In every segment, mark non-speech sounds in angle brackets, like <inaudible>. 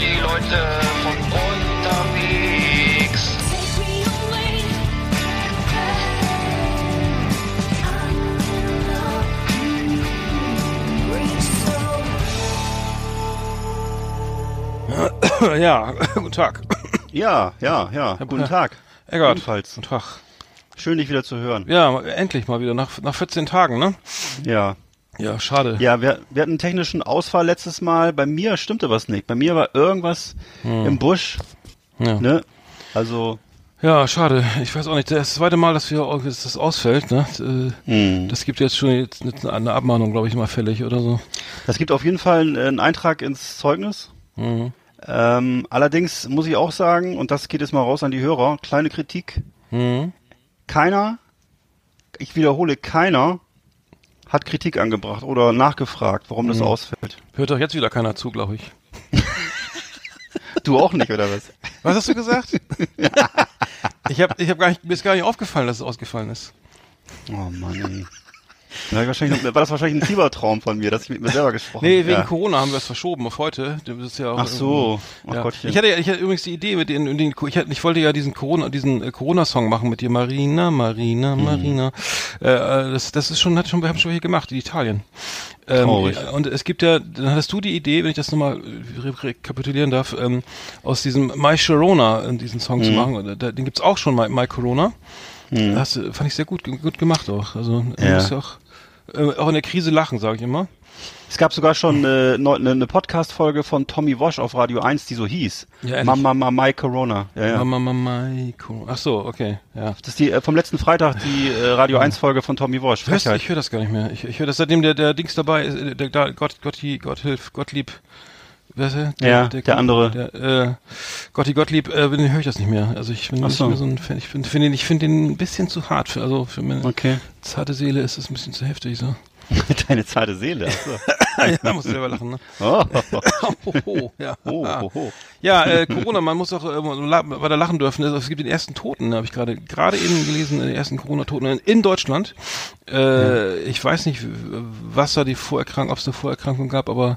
die Leute von unterwegs. <coughs> Ja, <coughs> guten Tag. Ja, ja, ja. Guten Herr Tag. Eckart. Ebenfalls. Guten Tag. Schön, dich wieder zu hören. Ja, endlich mal wieder, nach, nach 14 Tagen, ne? Ja. Ja, schade. Ja, wir, wir hatten einen technischen Ausfall letztes Mal. Bei mir stimmte was nicht. Bei mir war irgendwas im Busch. Hm. Ja. Ne? Also, Ja, schade. Ich weiß auch nicht, das zweite Mal, dass wir dass das ausfällt, ne? Äh, hm. Das gibt jetzt schon jetzt eine- Abmahnung, glaube ich, mal fällig oder so. das gibt auf jeden Fall einen, einen Eintrag ins Zeugnis. Mhm. Ähm, allerdings muss ich auch sagen, und das geht jetzt mal raus an die Hörer, kleine Kritik. Mhm. Keiner, ich wiederhole, keiner hat Kritik angebracht oder nachgefragt, warum das Mhm. ausfällt. Hört doch jetzt wieder keiner zu, glaube ich. <laughs> Du auch nicht, oder was? Was hast du gesagt? <laughs> ich habe ich hab gar nicht, mir ist gar nicht aufgefallen, dass es ausgefallen ist. Oh Mann, ey. Ja, wahrscheinlich, war das wahrscheinlich ein Fiebertraum von mir, dass ich mit mir selber gesprochen Nee, wegen ja. Corona haben wir es verschoben auf heute. Das ist ja auch Ach so. ja. Gottchen. Ich hatte ja, ich hatte übrigens die Idee mit den, den ich, hatte, ich wollte ja diesen Corona, diesen äh, Corona-Song machen mit dir, Marina, Marina, Mhm. Marina. Äh, äh, das, das ist schon, hat schon, wir haben schon hier gemacht in Italien. Ähm, Traurig. und es gibt ja, dann hattest du die Idee, wenn ich das nochmal re rekapitulieren darf, ähm, aus diesem My Sharona, äh, diesen Song Mhm. zu machen. Und, äh, Den gibt's auch schon, My, My Corona. Das äh, fand ich sehr gut, gut gemacht auch. Also, Ja. muss ja auch, äh, auch in der Krise lachen, sage ich immer. Es gab sogar schon eine, eine, eine Podcast-Folge von Tommy Walsh auf Radio 1, die so hieß. Ja? Mama, Mama, My Corona. Ja, ja. Mama, Mama, Maiko. Ach so, okay, ja. Das ist die äh, vom letzten Freitag die äh, Radio 1-Folge von Tommy Walsh. Hörst, ich höre das gar nicht mehr. Ich, ich höre das seitdem der, der Dings dabei ist, äh, der, der Gott, Gott hilf, Gottlieb. Wer ist er? Ja, der andere. Der, äh, Gotti Gottlieb, äh, höre ich das nicht mehr. Also ich bin Ach nicht so. mehr so ein Fan. Ich finde find den, ich finde den ein bisschen zu hart. Für, also für meine Okay. zarte Seele ist es ein bisschen zu heftig so. <laughs> Deine zarte Seele. Ach so. <laughs> ja, muss selber lachen, ne? <laughs> Oh, oh, oh, ja. oh, oh, oh. Ja, äh, Corona, man muss auch äh, weiter lachen dürfen. Also, Es gibt den ersten Toten, habe ich gerade gerade eben gelesen, den ersten Corona-Toten in, Deutschland. Äh, Ich weiß nicht, was da die Vorerkrankung, ob es eine Vorerkrankung gab, aber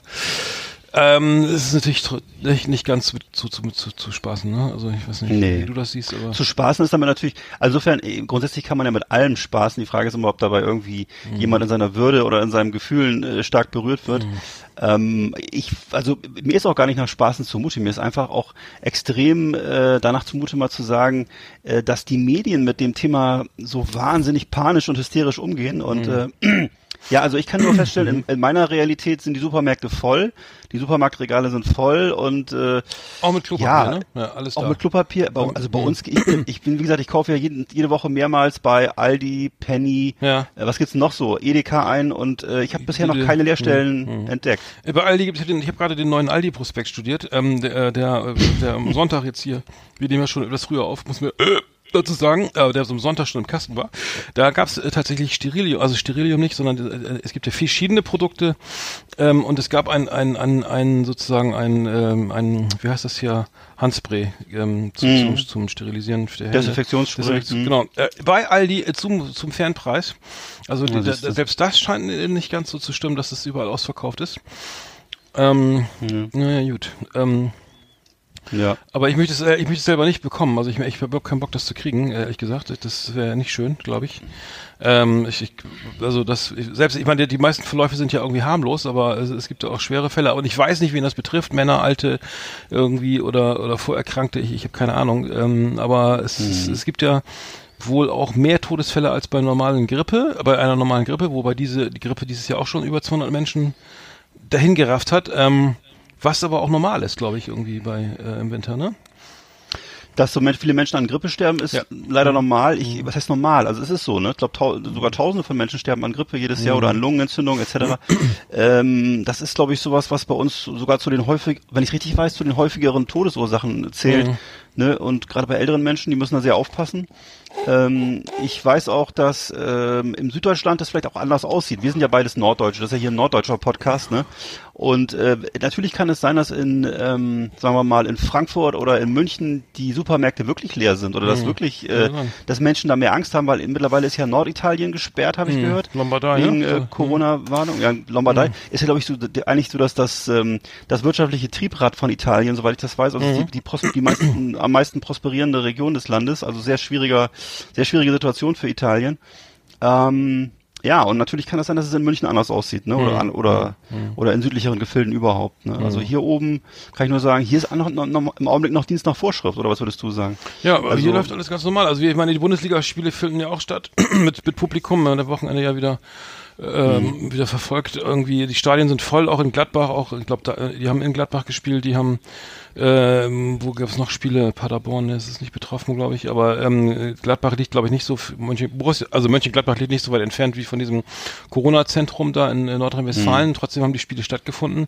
ähm, es ist natürlich nicht, nicht ganz mit, zu, zu, zu, zu spaßen, ne? Also ich weiß nicht, Nee. wie du das siehst, aber Zu spaßen ist damit natürlich, also insofern, eh, grundsätzlich kann man ja mit allem spaßen. Die Frage ist immer, ob dabei irgendwie Mhm. jemand in seiner Würde oder in seinen Gefühlen äh, stark berührt wird. Mhm. Ähm, ich, also mir ist auch gar nicht nach Spaßen zumute. Mir ist einfach auch extrem äh, danach zumute, mal zu sagen, äh, dass die Medien mit dem Thema so wahnsinnig panisch und hysterisch umgehen und Mhm. äh, ja, also ich kann nur feststellen, in, <clears throat> in meiner Realität sind die Supermärkte voll, die Supermarktregale sind voll und äh, auch mit Klopapier, Ja, ne? Ja, alles auch da. mit Klopapier. Also bei uns, ich bin, ich bin, wie gesagt, ich kaufe ja jeden, jede Woche mehrmals bei Aldi, Penny, Ja. äh, was gibt's noch so, Edeka ein und äh, ich habe bisher noch keine Leerstellen entdeckt. Äh, Bei Aldi gibt es, ich habe gerade den neuen Aldi-Prospekt studiert, ähm, der, äh, der, äh, der am <laughs> Sonntag jetzt hier, wir nehmen ja schon etwas früher auf, muss mir äh, dazu sagen, äh, der so am Sonntag schon im Kasten war. Da gab es äh, tatsächlich Sterilium, also Sterilium nicht, sondern äh, es gibt ja verschiedene Produkte ähm, und es gab ein, ein, ein, ein sozusagen ein, ähm, ein, wie heißt das hier, Handspray ähm, zum, zum, zum Sterilisieren der Hände. Desinfektionsspray, Desinfektion, mhm. Genau. Äh, bei Aldi äh, zum, zum fairen Preis. Also die, du. selbst das scheint äh, nicht ganz so zu stimmen, dass es überall ausverkauft ist. Ähm, naja, gut. Ähm, Ja. aber ich möchte es, äh, ich möchte es selber nicht bekommen. Also ich, ich habe überhaupt keinen Bock, das zu kriegen, ehrlich gesagt. Das wäre nicht schön, glaube ich. Ähm, ich, ich. Also das, selbst, ich meine, die, die meisten Verläufe sind ja irgendwie harmlos, aber es, es gibt ja auch schwere Fälle. Und ich weiß nicht, wen das betrifft, Männer, Alte irgendwie oder oder Vorerkrankte. Ich, ich habe keine Ahnung. Ähm, aber es, es, es gibt ja wohl auch mehr Todesfälle als bei normalen Grippe, bei einer normalen Grippe, wobei diese die Grippe dieses Jahr auch schon über 200 Menschen dahin gerafft hat. Ähm, was aber auch normal ist, glaube ich, irgendwie bei äh, im Winter, ne? Dass so viele Menschen an Grippe sterben, ist Ja. leider normal. Ich, was heißt normal? Also es ist so, ne? Ich glaube, tau sogar Tausende von Menschen sterben an Grippe jedes Jahr oder an Lungenentzündung etc. <clears throat> ähm, das ist, glaube ich, sowas, was bei uns sogar zu den häufig, wenn ich richtig weiß, zu den häufigeren Todesursachen zählt. Ne? Und gerade bei älteren Menschen, die müssen da sehr aufpassen. Ähm, ich weiß auch, dass ähm, im Süddeutschland das vielleicht auch anders aussieht. Wir sind ja beides Norddeutsche, das ist ja hier ein norddeutscher Podcast, ne? Und äh, natürlich kann es sein, dass in, ähm, sagen wir mal, in Frankfurt oder in München die Supermärkte wirklich leer sind oder dass wirklich, äh, sein. dass Menschen da mehr Angst haben, weil mittlerweile ist ja Norditalien gesperrt, habe ich gehört. Lombardei, Wegen ja? äh, So, Corona-Warnung. Ja, Lombardei ist ja, glaube ich, so, eigentlich so, dass das, ähm, das wirtschaftliche Triebrat von Italien, soweit ich das weiß, also die, die, pros die meisten, am meisten prosperierende Region des Landes, also sehr schwieriger, sehr schwierige Situation für Italien. Ähm, ja, und natürlich kann das sein, dass es in München anders aussieht, ne? Oder, an, oder, oder in südlicheren Gefilden überhaupt. Ne? Also hier oben kann ich nur sagen, hier ist noch, noch, noch, im Augenblick noch Dienst nach Vorschrift, oder was würdest du sagen? Ja, aber Also- hier läuft alles ganz normal. Also ich meine, die Bundesligaspiele finden ja auch statt <clears throat> mit, mit Publikum. Am Wochenende ja wieder ähm, Mhm. wieder verfolgt. Irgendwie die Stadien sind voll, auch in Gladbach. Auch ich glaube, da, die haben in Gladbach gespielt. Die haben ähm, wo gab es noch Spiele? Paderborn ist nicht betroffen, glaube ich. Aber ähm, Gladbach liegt, glaube ich, nicht so. Mönchen, also Mönchengladbach liegt nicht so weit entfernt wie von diesem Corona-Zentrum da in, äh, Nordrhein-Westfalen. Mhm. Trotzdem haben die Spiele stattgefunden.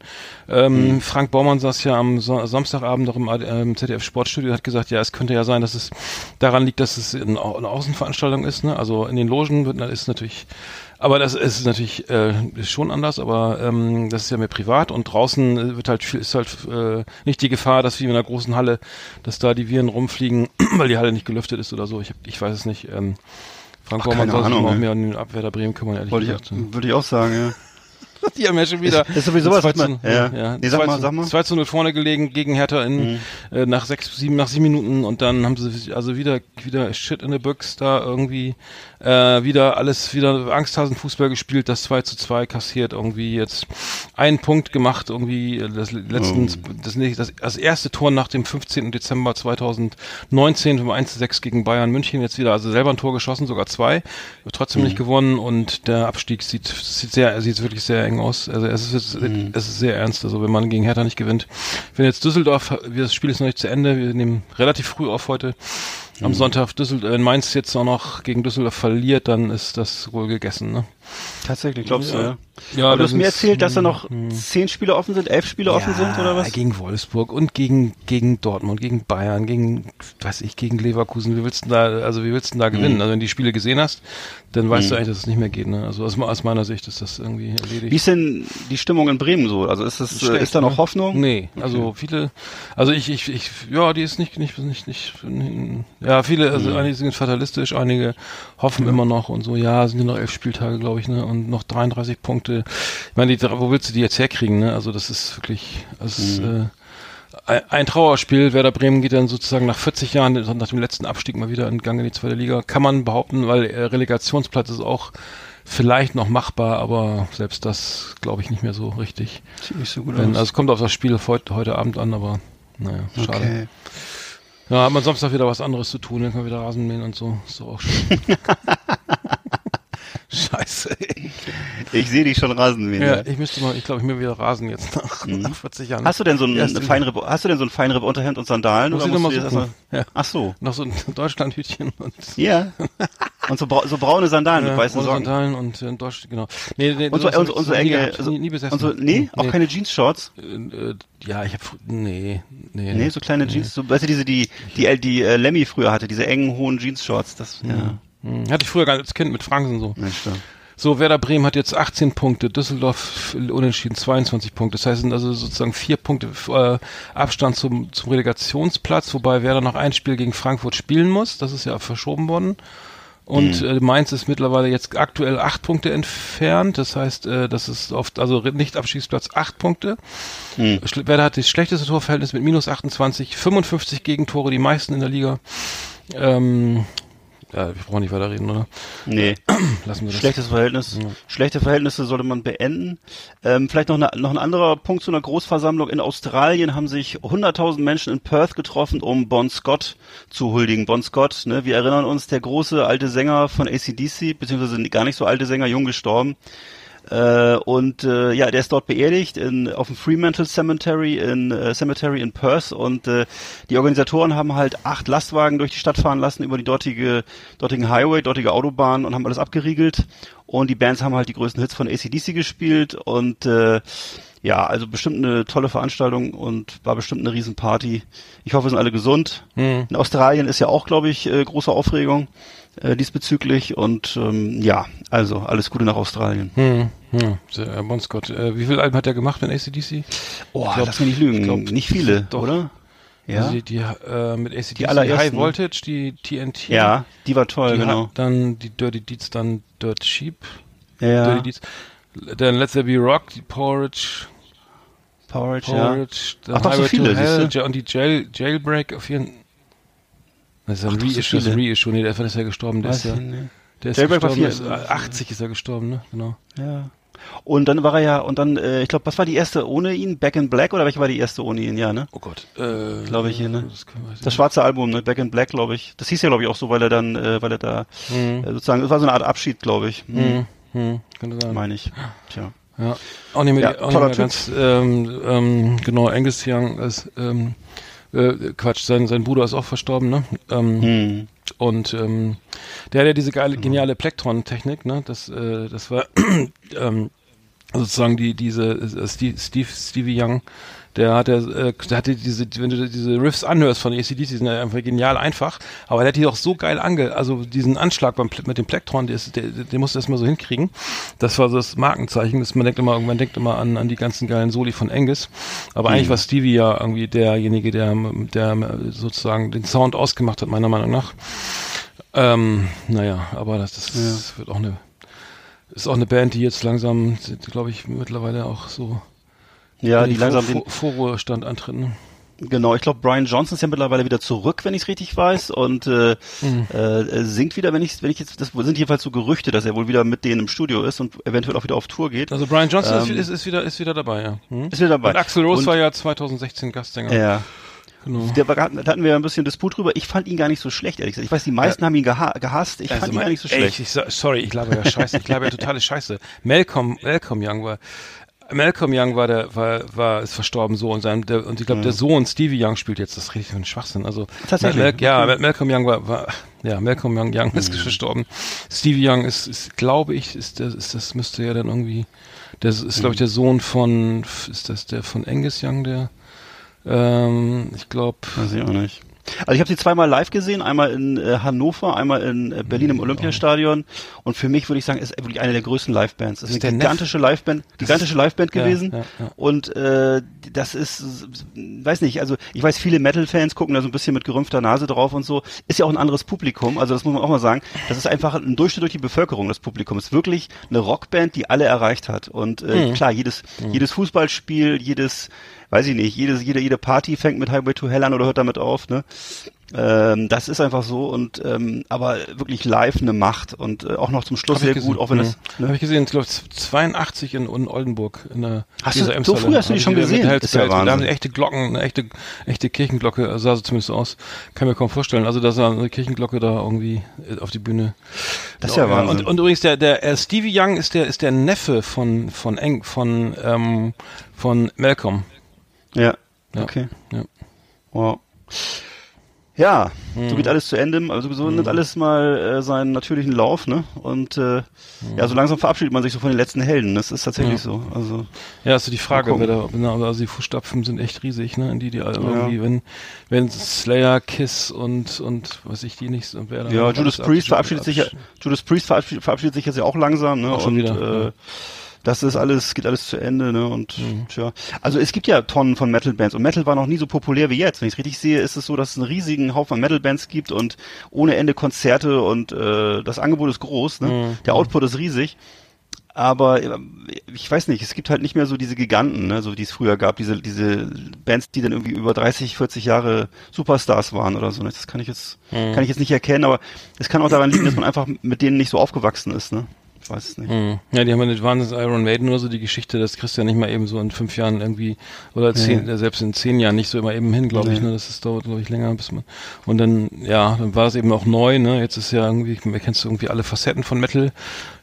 Ähm, Frank Baumann saß ja am so Samstagabend noch im ähm, ZDF Sportstudio und hat gesagt, ja, es könnte ja sein, dass es daran liegt, dass es eine, Au- eine Außenveranstaltung ist. Ne? Also in den Logen wird, ist natürlich, aber das ist natürlich äh, schon anders, aber ähm, das ist ja mehr privat und draußen äh, wird halt viel, ist halt äh, nicht die Gefahr, dass wie in einer großen Halle, dass da die Viren rumfliegen, <clears throat> weil die Halle nicht gelüftet ist oder so. Ich, hab, ich weiß es nicht. Ähm, Frank Ach, Baumann soll sich mal ey. mehr an den Abwehr der Bremen kümmern, ehrlich Wollte gesagt. ich, würde ich auch sagen, ja. <laughs> Die haben ja schon wieder. Ist- ist sowieso was, 2 was man- zu- ja. ja. Nee, sag 2 mal, sag mal. Mhm. 2 zu 0 vorne gelegen gegen Hertha in, äh, nach sechs, sieben, nach sieben Minuten und dann haben sie also wieder, wieder Shit in the Books da irgendwie, äh, wieder alles, wieder Angsthasen-Fußball gespielt, das 2 zu 2 kassiert irgendwie jetzt einen Punkt gemacht, irgendwie äh, das letzten, Oh. das, das, das erste Tor nach dem 15. Dezember 2019 vom 1 zu 6 gegen Bayern München jetzt wieder, also selber ein Tor geschossen, sogar zwei, trotzdem Mhm. nicht gewonnen und der Abstieg sieht, sieht sehr, sieht wirklich sehr eng aus. Also es ist, Mhm. es ist sehr ernst, also wenn man gegen Hertha nicht gewinnt. Wenn jetzt Düsseldorf, wir- das Spiel ist noch nicht zu Ende, wir nehmen relativ früh auf heute. Am Mhm. Sonntag Düsseldorf, wenn Mainz jetzt auch noch gegen Düsseldorf verliert, dann ist das wohl gegessen, ne? Tatsächlich, glaubst du, ja? Ja, Aber du das hast mir erzählt, dass da noch zehn Spiele offen sind, elf Spiele offen sind, oder was? Gegen Wolfsburg und gegen, gegen Dortmund, gegen Bayern, gegen, weiß ich, gegen Leverkusen. Wie willst du denn da, also wie willst du denn da Mhm. gewinnen? Also wenn du die Spiele gesehen hast, dann weißt du eigentlich, dass es nicht mehr geht, ne? Also aus, aus meiner Sicht ist das irgendwie erledigt. Wie ist denn die Stimmung in Bremen so? Also ist es, äh, Schlecht, ist da noch ne? Hoffnung? Nee, also viele, also ich, ich, ich, ja, die ist nicht, nicht, nicht, nicht, ja, viele, also Mhm. einige sind fatalistisch, einige hoffen immer noch und so, ja, sind ja noch elf Spieltage, glaube ich, ne, und noch 33 Punkte. Ich meine, die, wo willst du die jetzt herkriegen, ne? Also das ist wirklich, das ist, Mhm. äh, ein, ein Trauerspiel. Werder Bremen geht dann sozusagen nach 40 Jahren, nach dem letzten Abstieg mal wieder in Gang in die zweite Liga. Kann man behaupten, weil äh, Relegationsplatz ist auch vielleicht noch machbar, aber selbst das glaube ich nicht mehr so richtig. Sieht nicht so gut Wenn, aus. also es kommt auf das Spiel heute, heute Abend an, aber naja, schade. okay. Ja, hat man Samstag wieder was anderes zu tun, dann kann man wieder Rasen mähen und so. Ist doch auch schön. <laughs> Scheiße. Ich sehe dich schon Rasenmähen. Ja, Ja. ich müsste mal, ich glaube, ich mir wieder Rasen jetzt nach, nach 40 Jahren. Mhm. Hast du denn so ein Feinripp, hast du denn so ein Feinripp Unterhemd und Sandalen Muss oder musst du das Ja. Ach so. noch so ein <laughs> Deutschlandhütchen und Ja. Und so, brau so braune Sandalen mit weißen rote Socken. Sandalen und äh, Deutsch, genau. Nee, nee, Und so, und so, und so nie enge, gehabt, also, nie, nie besessen. und so, nee, auch keine Jeans-Shorts? Äh, äh, ja, ich habe nee, nee. Nee, so kleine Jeans, so, weißt du, diese, die, die, die, äh, Lemmy früher hatte, diese engen, hohen Jeans-Shorts, das, ja. Hm, Hatte ich früher gar nicht als Kind mit Franken so. Ja, stimmt. So, Werder Bremen hat jetzt 18 Punkte, Düsseldorf unentschieden 22 Punkte. Das heißt, es sind also sozusagen vier Punkte äh, Abstand zum, zum Relegationsplatz, wobei Werder noch ein Spiel gegen Frankfurt spielen muss. Das ist ja verschoben worden. Und äh, Mainz ist mittlerweile jetzt aktuell acht Punkte entfernt. Das heißt, äh, das ist oft, also nicht Abstiegsplatz acht Punkte. Schle- Werder hat das schlechteste Torverhältnis mit minus 28, 55 Gegentore, die meisten in der Liga. Ähm, ja, wir brauchen nicht weiter reden, oder? Nee. <clears throat> Lassen wir das. Schlechtes Verhältnis. Schlechte Verhältnisse sollte man beenden. Ähm, vielleicht noch, ne, noch ein anderer Punkt zu einer Großversammlung. In Australien haben sich 100.000 Menschen in Perth getroffen, um Bon Scott zu huldigen. Bon Scott, ne, wir erinnern uns, der große alte Sänger von ACDC, beziehungsweise gar nicht so alte Sänger, jung gestorben. Äh, und äh, ja, der ist dort beerdigt in, auf dem Fremantle Cemetery in äh, Cemetery in Perth. Und äh, die Organisatoren haben halt acht Lastwagen durch die Stadt fahren lassen über die dortige dortigen Highway, dortige Autobahn und haben alles abgeriegelt. Und die Bands haben halt die größten Hits von ACDC gespielt. Und äh, ja, also bestimmt eine tolle Veranstaltung und war bestimmt eine Riesenparty. Ich hoffe, wir sind alle gesund. Hm. In Australien ist ja auch, glaube ich, äh, große Aufregung äh, diesbezüglich und ähm, ja, also alles Gute nach Australien. Hm, hm. Bon Scott. Äh, wie viele Alben hat er gemacht mit ACDC? Oh, glaub- lass mich nicht lügen. ich glaub, nicht viele, doch. oder? Ja. Also die, die äh, mit ACDC, Die allerersten. High Voltage, die TNT. ja, die war toll, die genau. dann die Dirty Deeds, dann Dirt Sheep. Ja, Dirty Deeds. Dann Let's There Be Rock, die Porridge, Porridge, ja. Porridge, Ach, doch, so viele, Hell? Ja, und die Jail, Jailbreak auf jeden Das ist ein doch, so Reissue, das. Reissue, nee, der ist ja gestorben, der ist ja, nicht. der ist Jailbreak war gestorben, vier- ist, äh, 80 ist er gestorben, ne, genau. Ja. Und dann war er ja, und dann, äh, ich glaube, was war die erste ohne ihn? Back in Black oder welche war die erste ohne ihn? Ja, ne? Oh Gott, äh, Glaube ich hier, ne? Das, Das schwarze Album, ne? Back in Black, glaube ich. Das hieß ja, glaube ich, auch so, weil er dann, äh, weil er da Mhm. äh, sozusagen, es war so eine Art Abschied, glaube ich. Hm, Hm, hm, könnte sein. Meine ich. Tja. Ja, auch nicht mehr, Ja, auch nicht mehr ganz, ähm, ähm, genau, Angus Young ist, ähm, äh, Quatsch, sein, sein Bruder ist auch verstorben, ne? Ähm, Hm. Und ähm, der hat ja diese geile, geniale Plektron-Technik, ne? Das, äh, das war <clears throat> ähm, sozusagen die, diese äh, Steve, Steve, Stevie Young, der hat ja, äh, der hatte diese, wenn du diese Riffs anhörst von ACDC, die sind ja einfach genial einfach, aber der hat die auch so geil ange, also diesen Anschlag beim, mit dem Plektron, der, ist, der, der musste erst mal so hinkriegen. Das war so das Markenzeichen, dass man denkt immer, man denkt immer an, an die ganzen geilen Soli von Angus, aber eigentlich war Stevie ja irgendwie derjenige, der, der sozusagen den Sound ausgemacht hat, meiner Meinung nach. Ähm, naja, aber das, das wird auch eine, ist auch eine Band, die jetzt langsam, glaube ich, mittlerweile auch so Ja, die den langsam den, Vor- Vorruhestand antreten. Genau, ich glaube, Brian Johnson ist ja mittlerweile wieder zurück, wenn ich es richtig weiß, und äh, Mhm. äh, singt wieder, wenn ich, wenn ich jetzt, das sind jedenfalls so Gerüchte, dass er wohl wieder mit denen im Studio ist und eventuell auch wieder auf Tour geht. Also Brian Johnson ist, Ähm, ist, ist wieder ist wieder dabei, ja. Mhm. Ist wieder dabei. Und Axel Rose Und- war ja 2016 Gastsänger. Ja. Genau. Der da hatten wir ein bisschen Disput drüber. Ich fand ihn gar nicht so schlecht, ehrlich gesagt. Ich weiß, die meisten haben ihn geha gehasst. Ich Also fand ihn mein- gar nicht so ey, schlecht. Ich, ich, sa- sorry, ich laber ja scheiße. Ich laber ja <laughs> totale Scheiße. Malcolm, Malcolm Young war, Malcolm Young war der, war, war, ist verstorben so und sein, der, und ich glaube, der Sohn Stevie Young spielt jetzt das richtig für einen Schwachsinn. Also, Tatsächlich? Mal, ja, Okay. Mal- Malcolm Young war, war, ja, Malcolm Young, Young ist verstorben. Stevie Young ist, ist glaube ich, ist, das, ist, das müsste ja dann irgendwie, das ist, glaube ich, der Sohn von, ist das der von Angus Young, der, ähm, ich glaube, Weiß ich auch nicht. Also ich habe sie zweimal live gesehen, einmal in äh, Hannover, einmal in äh, Berlin im Olympiastadion. Und für mich würde ich sagen, ist wirklich eine der größten Liveband. Das ist Ist eine Neff? gigantische Liveband, gigantische Liveband Ja, gewesen. ja, ja. Und äh, das ist, weiß nicht, also ich weiß, viele Metal-Fans gucken da so ein bisschen mit gerümpfter Nase drauf und so. Ist ja auch ein anderes Publikum, also das muss man auch mal sagen. Das ist einfach ein Durchschnitt durch die Bevölkerung, das Publikum. ist wirklich eine Rockband, die alle erreicht hat. Und äh, Mhm. klar, jedes, jedes Fußballspiel, jedes weiß ich nicht, jedes, jede, jede Party fängt mit Highway to Hell an oder hört damit auf, ne? Ähm, das ist einfach so und ähm, aber wirklich live eine Macht und äh, auch noch zum Schluss sehr gesehen. gut, auch wenn das ne? Habe ich gesehen, ich glaube 82 in, in Oldenburg in der Hast du- so früh hast du die schon gesehen? Ist ja. Da haben sie echte Glocken, eine echte, echte Kirchenglocke, sah so zumindest aus. Kann mir kaum vorstellen. Also, dass er eine Kirchenglocke da irgendwie äh, auf die Bühne. Das ist ja Wahnsinn. Und, und übrigens, der, der äh, Stevie Young ist der, ist der Neffe von, von Eng, von, ähm, von Malcolm. Ja. Ja. Okay. Ja. Wow. Ja, Mhm. so geht alles zu Ende. Also so nimmt alles mal äh, seinen natürlichen Lauf, ne? Und äh, ja, so langsam verabschiedet man sich so von den letzten Helden. Das ist tatsächlich Mhm. Ja. so. Also Ja, ist so die Frage, wer da, genau, also die Fußstapfen sind echt riesig, ne? In die, die alle irgendwie, wenn, wenn Slayer, Kiss und, und, was ich die nicht, und wer da ja, Judas Priest absch- verabschiedet sich ja, Judas Priest verabschiedet, verabschiedet sich jetzt ja auch langsam, ne? Auch schon und wieder, äh, ja. Das ist alles, geht alles zu Ende, ne? Und Mhm. tja. Also es gibt ja Tonnen von Metal-Bands und Metal war noch nie so populär wie jetzt. Wenn ich es richtig sehe, ist es so, dass es einen riesigen Haufen Metal-Bands gibt und ohne Ende Konzerte und äh, das Angebot ist groß, ne? Mhm. Der Output ist riesig. Aber äh, ich weiß nicht, es gibt halt nicht mehr so diese Giganten, ne, so die es früher gab, diese diese Bands, die dann irgendwie über 30, 40 Jahre Superstars waren oder so. ne? Das kann ich jetzt Mhm. kann ich jetzt nicht erkennen, aber es kann auch daran liegen, dass man einfach mit denen nicht so aufgewachsen ist, ne? Ich weiß es nicht. Mhm. Ja, die haben ja nicht Wahnsinns Iron Maiden oder so, die Geschichte, das kriegst du ja nicht mal eben so in fünf Jahren irgendwie, oder zehn, äh, selbst in zehn Jahren nicht so immer eben hin, glaube ich, ne, das ist, dauert, glaube ich, länger, bis man, und dann, ja, dann war es eben auch neu, ne, jetzt ist ja irgendwie, man kennst du irgendwie alle Facetten von Metal,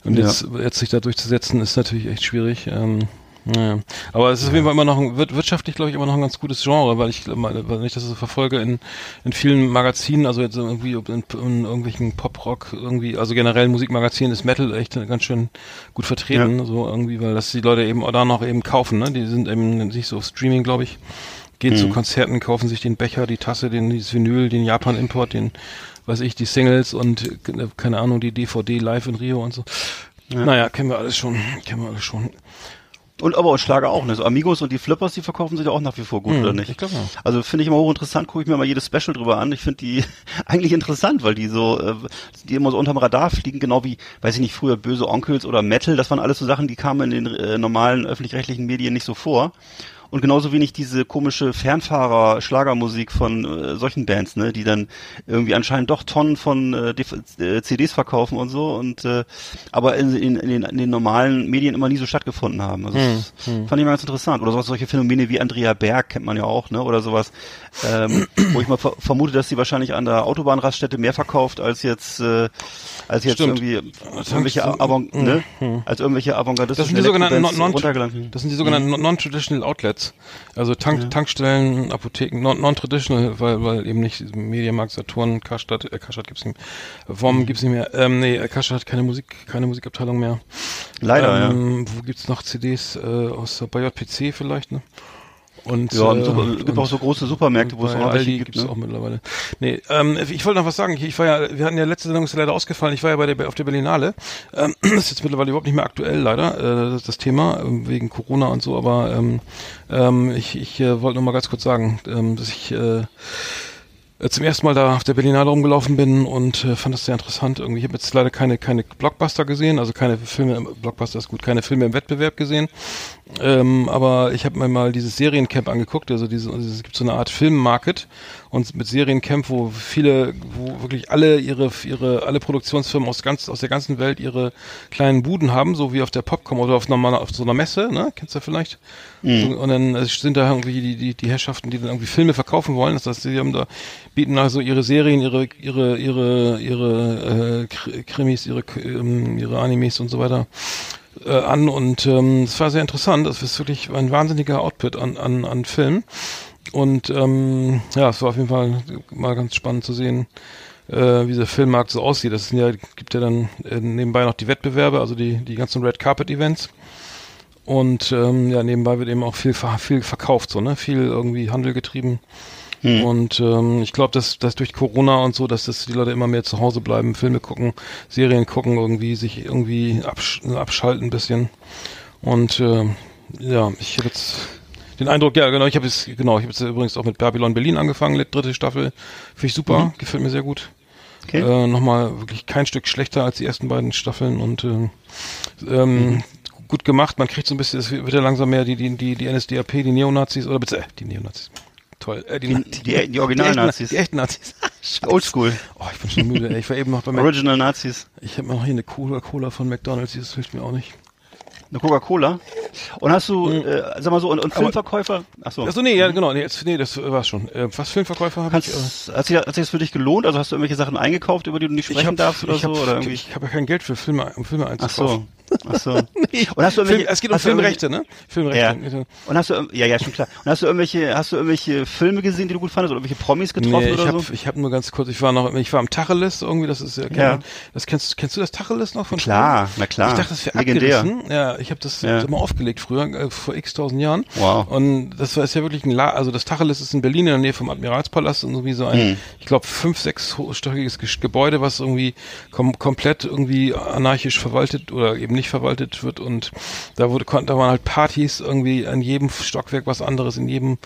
und Ja. jetzt, jetzt sich da durchzusetzen, ist natürlich echt schwierig, ähm, naja. Aber es ist auf jeden Fall immer noch ein, wird wirtschaftlich, glaube ich, immer noch ein ganz gutes Genre, weil ich, weil ich das so verfolge in, in vielen Magazinen, also jetzt irgendwie in, in irgendwelchen Pop-Rock, irgendwie, also generell Musikmagazinen ist Metal echt ganz schön gut vertreten, so irgendwie, weil das die Leute eben da noch eben kaufen, ne? Die sind eben nicht so auf Streaming, glaube ich. Gehen zu Konzerten, kaufen sich den Becher, die Tasse, den dieses Vinyl, den Japan-Import, den, weiß ich, die Singles und äh, keine Ahnung, die DVD live in Rio und so. Naja, kennen wir alles schon, kennen wir alles schon. Und aber auch Schlager auch, ne? So Amigos und die Flippers, die verkaufen sich ja auch nach wie vor gut, Hm, oder nicht? ich glaub, ja. Also finde ich immer hochinteressant, gucke ich mir mal jedes Special drüber an. Ich finde die <laughs> eigentlich interessant, weil die so, äh, die immer so unterm Radar fliegen, genau wie, weiß ich nicht, früher böse Onkels oder Metal, das waren alles so Sachen, die kamen in den äh, normalen öffentlich-rechtlichen Medien nicht so vor. Und genauso wenig diese komische Fernfahrer-Schlagermusik von äh, solchen Bands, ne, die dann irgendwie anscheinend doch Tonnen von äh, äh, CDs verkaufen und so und äh, aber in, in, in, den, in den normalen Medien immer nie so stattgefunden haben. Also das fand ich mal ganz interessant. Oder sowas, solche Phänomene wie Andrea Berg kennt man ja auch, ne? Oder sowas, ähm, wo ich mal ver vermute, dass sie wahrscheinlich an der Autobahnraststätte mehr verkauft als jetzt äh, als jetzt Stimmt. irgendwie als irgendwelche Avant ne? als irgendwelche Das avantgardistischen sind die sogenannten non, non, das sind die sogenannten non- non-traditional Outlets. Also Tank, Tankstellen, Apotheken, non- non-traditional, weil, weil eben nicht Mediamarkt, Saturn, Karstadt, äh, Karstadt gibt's nicht mehr. Worm gibt's nicht mehr. Ähm, nee, Karstadt hat keine Musik, keine Musikabteilung mehr. Leider, ja. ähm, Wo gibt's noch CDs äh, aus der bei JPC vielleicht, ne? Und, Ja, und äh, super, gibt und- auch so große Supermärkte, wo es auch Aldi gibt. Ne? auch mittlerweile. Nee, ähm, ich wollte noch was sagen. Ich, ich war ja, wir hatten ja letzte Sendung ist ja leider ausgefallen. Ich war ja bei der auf der Berlinale. Ähm, das <clears throat> ist jetzt mittlerweile überhaupt nicht mehr aktuell, leider, äh, das, das Thema ähm, wegen Corona und so. Aber ähm, ähm, ich, ich äh, wollte noch mal ganz kurz sagen, ähm, dass ich äh, äh, zum ersten Mal da auf der Berlinale rumgelaufen bin und äh, fand das sehr interessant. Irgendwie, ich habe jetzt leider keine keine Blockbuster gesehen, also keine Filme. im- Blockbuster ist gut, keine Filme im Wettbewerb gesehen. Ähm, aber ich habe mir mal dieses Seriencamp angeguckt. Also diese, also es gibt so eine Art Filmmarket und mit Seriencamp, wo viele, wo wirklich alle ihre ihre alle Produktionsfirmen aus ganz aus der ganzen Welt ihre kleinen Buden haben, so wie auf der Popcom oder auf normaler auf so einer Messe, ne? Kennst du vielleicht? So, und dann äh, sind da irgendwie die, die, die Herrschaften, die dann irgendwie Filme verkaufen wollen. Das heißt, sie haben da, bieten also ihre Serien, ihre, ihre, ihre, ihre äh, Kr- Krimis, ihre, ähm, ihre Animes und so weiter äh, an. Und ähm, es war sehr interessant. Das ist wirklich ein wahnsinniger Output an, an, an Filmen. Und ähm, ja, es war auf jeden Fall mal ganz spannend zu sehen, äh, wie dieser Filmmarkt so aussieht. Sind ja, gibt ja dann äh, nebenbei noch die Wettbewerbe, also die, die ganzen Red Carpet Events. Und ähm, ja, nebenbei wird eben auch viel, viel verkauft, so, ne? Viel irgendwie Handel getrieben. Und ähm, ich glaube, dass, dass durch Corona und so, dass das die Leute immer mehr zu Hause bleiben, Filme gucken, Serien gucken, irgendwie sich irgendwie absch abschalten ein bisschen. Und ähm, ja, ich habe jetzt den Eindruck, ja genau, ich habe jetzt genau, ich habe jetzt übrigens auch mit Babylon Berlin angefangen, dritte Staffel, finde ich super, gefällt mir sehr gut. Okay. Äh, nochmal wirklich kein Stück schlechter als die ersten beiden Staffeln und ähm, ähm, gut gemacht. Man kriegt so ein bisschen, es wird ja langsam mehr die, die, die, die NSDAP, die Neonazis, oder bitte, äh, die Neonazis. Toll. Äh, die, Die- die- die Original-Nazis. Die echten Nazis. <laughs> Scheiße. Oldschool. Oh, ich bin schon müde. Ey. Ich war eben noch bei Mac Original Nazis. Ich habe noch hier eine Cola-Cola von McDonalds, das hilft mir auch nicht. Eine Coca-Cola. Und hast du, äh, sag mal so, und, und Filmverkäufer? Achso. Achso, nee, ja, genau, nee, jetzt, nee, das war's schon. Äh, was Filmverkäufer habe ich? Äh, hat, sich, hat sich das für dich gelohnt? Also hast du irgendwelche Sachen eingekauft, über die du nicht sprechen hab- darfst oder ich so? hab, oder irgendwie? Ich habe ja kein Geld für Filme, um Filme Ach einzukaufen. so. Ach so. <laughs> Und hast du Film, irgendwelche, es geht um du Filmrechte, ne? Filmrechte. Und hast du, ja, ja, schon klar. Und hast du irgendwelche, hast du irgendwelche Filme gesehen, die du gut fandest oder irgendwelche Promis getroffen Nee, ich oder habe so? ich hab nur ganz kurz, ich war noch, ich war am Tacheles irgendwie, das ist ja, Ja. das kennst, kennst du das Tacheles noch von Klar, früher? na klar. Ich dachte, das wäre Legendär. abgerissen. Ja, ich habe das Ja. immer aufgelegt früher, äh, vor x tausend Jahren. Wow. Und das war ist ja wirklich ein La also das Tacheles ist in Berlin in der Nähe vom Admiralspalast und so wie so ein, Mhm. ich glaube, fünf, sechs hochstöckiges Gesch- Gebäude, was irgendwie kom komplett irgendwie anarchisch verwaltet oder eben nicht verwaltet wird und da wurde, kon- da waren halt Partys irgendwie an jedem Stockwerk was anderes, in jedem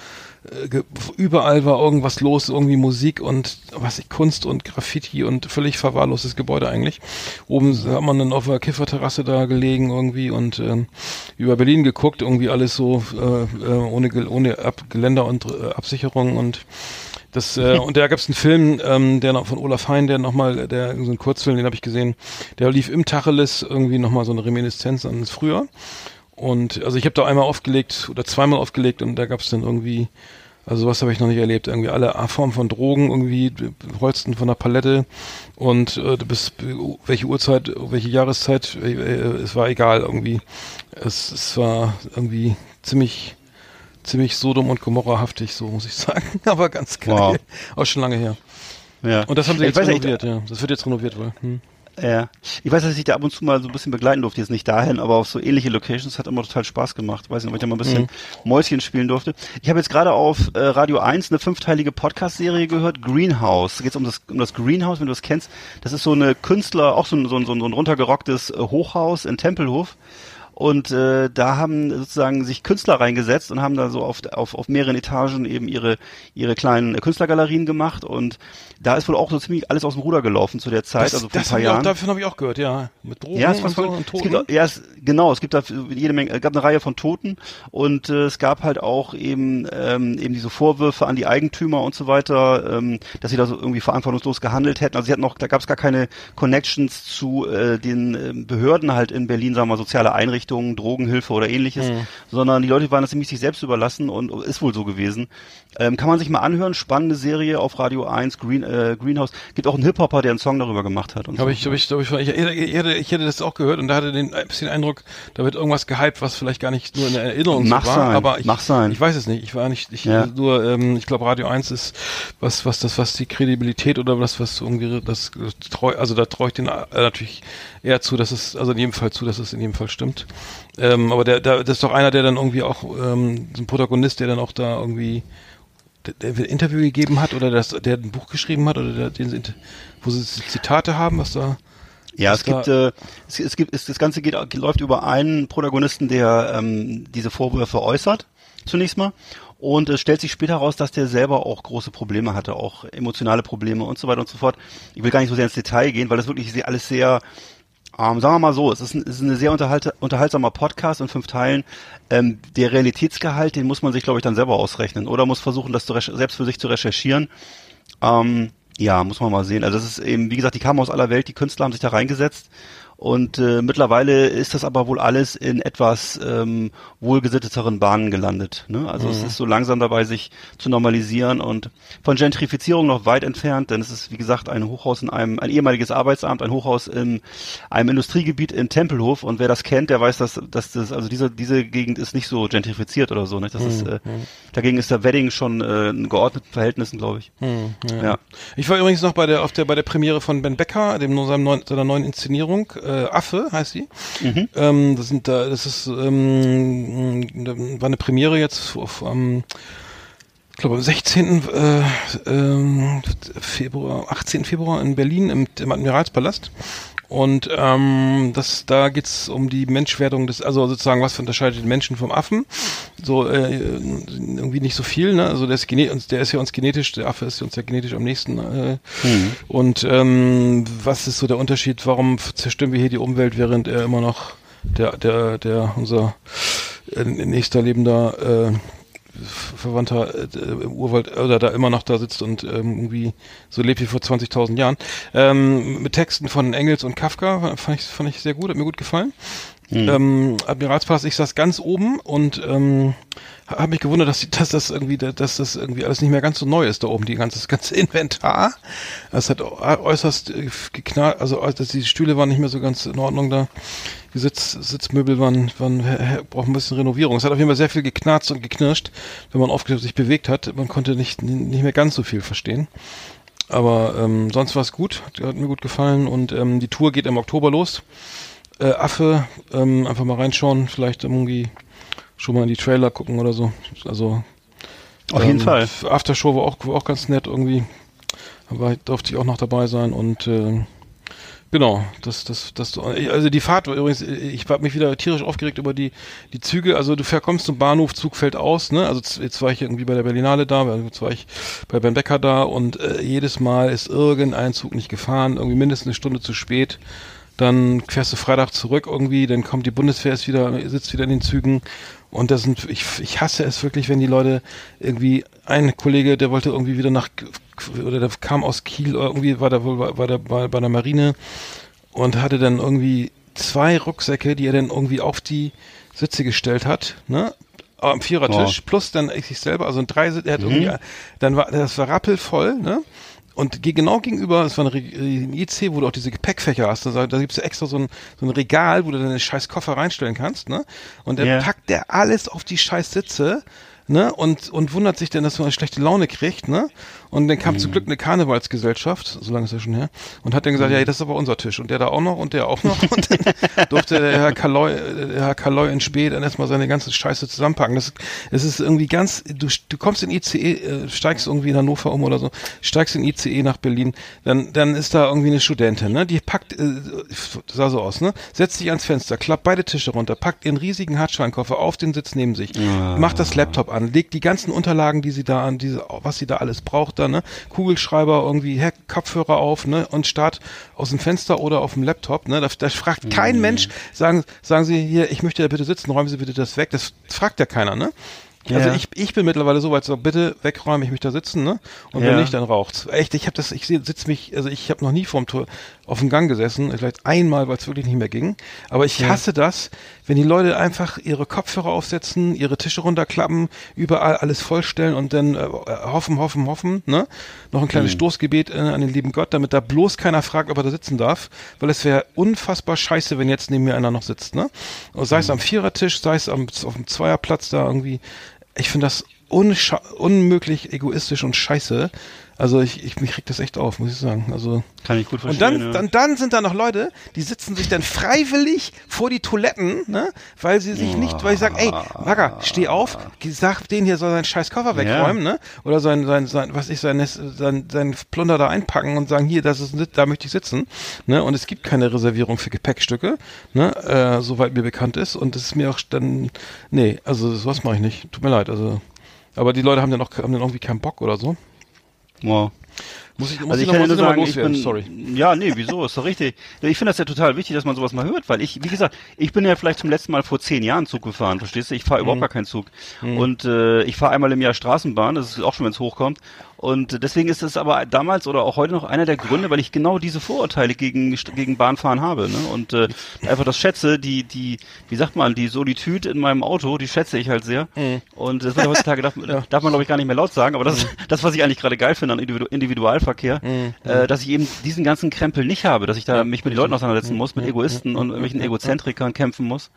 äh, überall war irgendwas los, irgendwie Musik und was ich, Kunst und Graffiti und völlig verwahrlostes Gebäude eigentlich. Oben hat man dann auf der Kifferterrasse da gelegen irgendwie und ähm, über Berlin geguckt, irgendwie alles so äh, äh, ohne ohne Ab Geländer und äh, Absicherung und Das, äh, <laughs> und da gab es einen Film, ähm, der noch von Olaf Hein, der nochmal, der so ein Kurzfilm, den habe ich gesehen, der lief im Tacheles irgendwie nochmal so eine Reminiszenz an das früher. Und also ich habe da einmal aufgelegt oder zweimal aufgelegt und da gab es dann irgendwie, also sowas habe ich noch nicht erlebt, irgendwie alle Formen von Drogen, irgendwie Holsten von der Palette und äh, bis welche Uhrzeit, welche Jahreszeit, äh, es war egal irgendwie. Es, es war irgendwie ziemlich ziemlich Sodom und Gomorrahaftig, so muss ich <laughs> sagen. Aber ganz geil. Wow. Auch schon lange her. Ja. Und das haben sie jetzt weiß renoviert, ja. Das wird jetzt renoviert wohl. Hm. Ja. Ich weiß, dass ich da ab und zu mal so ein bisschen begleiten durfte, jetzt nicht dahin, aber auf so ähnliche Locations hat immer total Spaß gemacht. Weiß nicht, ob ich da mal ein bisschen Mäuschen spielen durfte. Ich habe jetzt gerade auf äh, Radio 1 eine fünfteilige Podcast-Serie gehört, Greenhouse. Da geht um das, um das Greenhouse, wenn du das kennst. Das ist so eine Künstler, auch so ein, so ein, so ein runtergerocktes äh, Hochhaus in Tempelhof. Und äh, da haben sozusagen sich Künstler reingesetzt und haben da so auf, auf, auf mehreren Etagen eben ihre, ihre kleinen Künstlergalerien gemacht. Und da ist wohl auch so ziemlich alles aus dem Ruder gelaufen zu der Zeit, Das, also vor ein paar ich auch, Jahren. davon habe ich auch gehört, ja. Mit Drogen Ja, es, und was so von, und es Toten. gibt, auch- ja, es, genau, es gibt da jede Menge, es gab eine Reihe von Toten und äh, es gab halt auch eben ähm, eben diese Vorwürfe an die Eigentümer und so weiter, ähm, dass sie da so irgendwie verantwortungslos gehandelt hätten. Also sie hatten noch, da gab es gar keine Connections zu äh, den ähm, Behörden halt in Berlin, sagen wir mal soziale Einrichtungen, Drogenhilfe oder ähnliches, Mhm. sondern die Leute waren das ziemlich sich selbst überlassen und ist wohl so gewesen. Ähm, kann man sich mal anhören, spannende Serie auf Radio 1, Green, äh, Greenhouse. Gibt auch einen Hip-Hopper, der einen Song darüber gemacht hat. Und Habe so. ich, habe ich, hab ich, ich, hätte- ich, hätte, ich hätte das auch gehört und da hatte den ein bisschen Eindruck, da wird irgendwas gehypt, was vielleicht gar nicht nur in der Erinnerung Mag so war. sein, aber ich, mag sein. ich weiß es nicht. Ich war nicht, ich Ja. nur, ähm, ich glaube Radio 1 ist was, was das, was die Kredibilität oder was, was irgendwie das das treu, also da traue ich den äh, natürlich eher zu, dass es, also in jedem Fall zu, dass es in jedem Fall stimmt. Ähm, aber der, der, das ist doch einer, der dann irgendwie auch, ähm, so ein Protagonist, der dann auch da irgendwie der, der ein Interview gegeben hat oder das, der ein Buch geschrieben hat oder der, den, wo sie Zitate haben, was da Ja, es gibt, äh, es, es gibt, es, das Ganze geht, läuft über einen Protagonisten, der ähm, diese Vorwürfe äußert, zunächst mal. Und es stellt sich später heraus, dass der selber auch große Probleme hatte, auch emotionale Probleme und so weiter und so fort. Ich will gar nicht so sehr ins Detail gehen, weil das wirklich alles sehr, ähm, sagen wir mal so, es ist ein, es ist ein sehr unterhaltsamer Podcast in fünf Teilen. Ähm, der Realitätsgehalt, den muss man sich, glaube ich, dann selber ausrechnen oder muss versuchen, das selbst für sich zu recherchieren. Ähm, ja, muss man mal sehen. Also das ist eben, wie gesagt, die kamen aus aller Welt, die Künstler haben sich da reingesetzt. Und äh, mittlerweile ist das aber wohl alles in etwas ähm, wohlgesitteteren Bahnen gelandet. Ne? Also es ist so langsam dabei, sich zu normalisieren und von Gentrifizierung noch weit entfernt, denn es ist, wie gesagt, ein Hochhaus in einem, ein ehemaliges Arbeitsamt, ein Hochhaus in einem Industriegebiet in Tempelhof. Und wer das kennt, der weiß, dass, dass das, also diese, diese Gegend ist nicht so gentrifiziert oder so. Nicht? Das ist, äh, dagegen ist der Wedding schon äh, in geordneten Verhältnissen, glaube ich. ja. Ich war übrigens noch bei der auf der bei der Premiere von Ben Becker, dem seinem neuen, seiner neuen Inszenierung äh, Affe heißt sie. Ähm, das sind da das ist ähm, war eine Premiere jetzt auf am ich glaube am 16. Äh, ähm, Februar, 18. Februar in Berlin im, im Admiralspalast. Und ähm, das, da geht's um die Menschwerdung des, also sozusagen, was unterscheidet den Menschen vom Affen? So äh, irgendwie nicht so viel, ne? Also der ist, gene der ist ja uns genetisch, der Affe ist ja uns ja genetisch am nächsten. Äh, Und ähm, was ist so der Unterschied? Warum zerstören wir hier die Umwelt, während er immer noch der, der, der unser äh, nächster lebender äh, Verwandter äh, im Urwald oder da immer noch da sitzt und ähm, irgendwie so lebt wie vor 20.000 Jahren. Ähm, mit Texten von Engels und Kafka fand ich, fand ich sehr gut, hat mir gut gefallen. Ähm, Admiralspalast, ich saß ganz oben und ähm, habe mich gewundert, dass, die, dass das irgendwie, dass das irgendwie alles nicht mehr ganz so neu ist da oben, die ganze, das <laughs> ganze Inventar. Das hat äu- äußerst äh, geknallt, also dass die Stühle waren nicht mehr so ganz in Ordnung da. Die Sitz, Sitzmöbel waren, waren he- he- brauchen ein bisschen Renovierung. Es hat auf jeden Fall sehr viel geknarzt und geknirscht, wenn man oft sich bewegt hat. Man konnte nicht, nicht mehr ganz so viel verstehen. Aber ähm, sonst war es gut, hat mir gut gefallen und ähm, die Tour geht im Oktober los. Äh, Affe, ähm, einfach mal reinschauen, vielleicht irgendwie schon mal in die Trailer gucken oder so. Also Auf jeden ähm, Fall. Aftershow war auch, war auch ganz nett irgendwie. Aber durfte ich auch noch dabei sein und äh, Genau, das, das, das, also die Fahrt war übrigens, ich habe mich wieder tierisch aufgeregt über die, die Züge. Also du kommst zum Bahnhof, Zug fällt aus, ne? Also jetzt war ich irgendwie bei der Berlinale da, jetzt war ich bei Ben Becker da und äh, jedes Mal ist irgendein Zug nicht gefahren, irgendwie mindestens eine Stunde zu spät. Dann fährst du Freitag zurück irgendwie, dann kommt die Bundeswehr ist wieder, sitzt wieder in den Zügen und das sind, ich, ich hasse es wirklich, wenn die Leute irgendwie, ein Kollege, der wollte irgendwie wieder nach, oder der kam aus Kiel, oder irgendwie war der wohl bei, bei, der, bei, bei der Marine und hatte dann irgendwie zwei Rucksäcke, die er dann irgendwie auf die Sitze gestellt hat, ne? Am Vierertisch, plus dann ich sich selber, also ein drei, er hat irgendwie, dann war, das war rappelvoll, ne? Und ge- genau gegenüber, das war ein, Re- ein IC, wo du auch diese Gepäckfächer hast, da, da gibt's ja extra so ein, so ein Regal, wo du deine scheiß Koffer reinstellen kannst, ne? Und dann Ja. packt der alles auf die scheiß Sitze, ne? Und, und wundert sich dann, dass man eine schlechte Laune kriegt, ne? Und dann kam Mhm. zum Glück eine Karnevalsgesellschaft, so lange ist das schon her, und hat dann gesagt, Mhm. ja, das ist aber unser Tisch. Und der da auch noch und der auch noch. <laughs> Und dann durfte der Herr Kaloy, äh, der Herr Kaloy in Spee dann erstmal seine ganze Scheiße zusammenpacken. Das, das ist irgendwie ganz, du, du kommst in ICE, äh, steigst irgendwie in Hannover um oder so, steigst in ICE nach Berlin, dann, dann ist da irgendwie eine Studentin, ne? Die packt, äh, sah so aus, ne? Setzt sich ans Fenster, klappt beide Tische runter, packt ihren riesigen Hartscheinkoffer auf den Sitz neben sich, macht das Laptop an, legt die ganzen Unterlagen, die sie da an, diese, was sie da alles braucht, da, ne? Kugelschreiber, irgendwie Her Kopfhörer auf, ne? Und Start aus dem Fenster oder auf dem Laptop, ne? Da, da fragt kein Mensch, sagen, sagen Sie hier, ich möchte da bitte sitzen, räumen Sie bitte das weg. Das fragt ja keiner, ne? Also Ja. ich, ich bin mittlerweile so weit, so bitte wegräumen, ich möchte da sitzen, ne? Und wenn Ja. nicht, dann raucht's. Echt, ich habe das, ich sitze mich, also ich habe noch nie vorm Tor auf dem Gang gesessen, vielleicht einmal, weil es wirklich nicht mehr ging. Aber ich hasse das, wenn die Leute einfach ihre Kopfhörer aufsetzen, ihre Tische runterklappen, überall alles vollstellen und dann äh, hoffen, hoffen, hoffen, ne? Noch ein kleines Stoßgebet äh, an den lieben Gott, damit da bloß keiner fragt, ob er da sitzen darf, weil es wäre unfassbar scheiße, wenn jetzt neben mir einer noch sitzt, ne? Sei es am Vierertisch, sei es am, auf dem Zweierplatz da irgendwie. Ich finde das unmöglich egoistisch und scheiße. Also ich, ich mich regt das echt auf, muss ich sagen. Also Kann ich gut und verstehen. dann, ja. dann, dann sind da noch Leute, die sitzen sich dann freiwillig vor die Toiletten, ne? Weil sie sich nicht, weil ich sage, ey, Magger, steh auf, sag den hier soll seinen scheiß Koffer wegräumen, ne? Oder sein, sein, sein, was ich, sein, sein, sein Plunder da einpacken und sagen, hier, das ist, da möchte ich sitzen, ne? Und es gibt keine Reservierung für Gepäckstücke, ne? Äh, soweit mir bekannt ist. Und das ist mir auch dann, nee, also sowas mache ich nicht. Tut mir leid, also. Aber die Leute haben dann auch, haben dann irgendwie keinen Bock oder so. Wow. Muss ich, muss Also ich kann nur sagen, ich bin, sorry. ja, nee, wieso, ist doch richtig. Ich finde das ja total wichtig, dass man sowas mal hört, weil ich, wie gesagt, ich bin ja vielleicht zum letzten Mal vor zehn Jahren Zug gefahren, verstehst du? Ich fahre Mhm. überhaupt gar keinen Zug. Und äh, ich fahre einmal im Jahr Straßenbahn, das ist auch schon, wenn es hochkommt. Und deswegen ist es aber damals oder auch heute noch einer der Gründe, weil ich genau diese Vorurteile gegen, gegen Bahnfahren habe. Ne? Und äh, einfach das schätze, die, die, wie sagt man, die Solitude in meinem Auto, die schätze ich halt sehr. Mhm. Und das wird ja heutzutage, darf, <laughs> darf man glaube ich gar nicht mehr laut sagen, aber das ist das, was ich eigentlich gerade geil finde an Individu Individualverkehr, Mhm. äh, dass ich eben diesen ganzen Krempel nicht habe, dass ich da mich mit den Leuten auseinandersetzen Mhm. muss, mit Egoisten und irgendwelchen Egozentrikern kämpfen muss.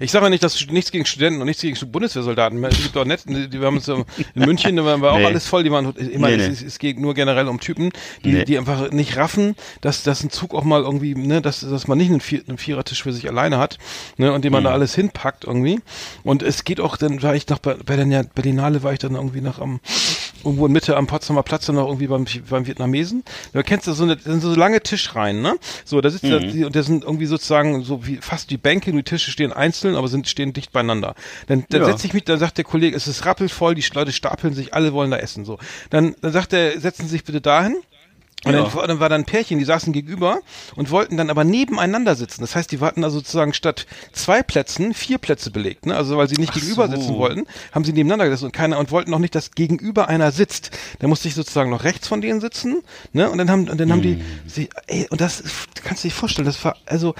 Ich sage ja nicht, dass nichts gegen Studenten und nichts gegen Bundeswehrsoldaten. Es gibt auch nett, die, wir haben uns ja in München, da waren wir auch Nee. alles voll, die waren immer, Nee, nee. Es, es geht nur generell um Typen, die, Nee. die einfach nicht raffen, dass, dass ein Zug auch mal irgendwie, ne, dass, dass man nicht einen, Vier, einen Vierertisch für sich alleine hat, ne, und den man da Mhm. alles hinpackt irgendwie. Und es geht auch, dann war ich noch bei, bei der Berlinale war ich dann irgendwie noch am, irgendwo in Mitte am Potsdamer Platz dann noch irgendwie beim, beim Vietnamesen. Da kennst du so eine, sind so lange Tischreihen, ne? So, da sitzt da, Mhm. die, und das sind irgendwie sozusagen so wie fast die Bänke, die Tische stehen einzeln, aber sind stehen dicht beieinander. Dann, dann Ja. setze ich mich, dann sagt der Kollege, es ist rappelvoll, die Leute stapeln sich, alle wollen da essen, so. Dann, dann sagt er, setzen Sie sich bitte dahin. Und Ja. dann, war- dann war da ein Pärchen, die saßen gegenüber und wollten dann aber nebeneinander sitzen. Das heißt, die hatten also sozusagen statt zwei Plätzen vier Plätze belegt. Ne? Also weil sie nicht gegenüber so. sitzen wollten, haben sie nebeneinander gesessen und keiner und wollten auch nicht, dass gegenüber einer sitzt. Da musste ich sozusagen noch rechts von denen sitzen. Ne? Und dann haben und dann haben die, sie, ey, und das kannst du dir vorstellen, das war also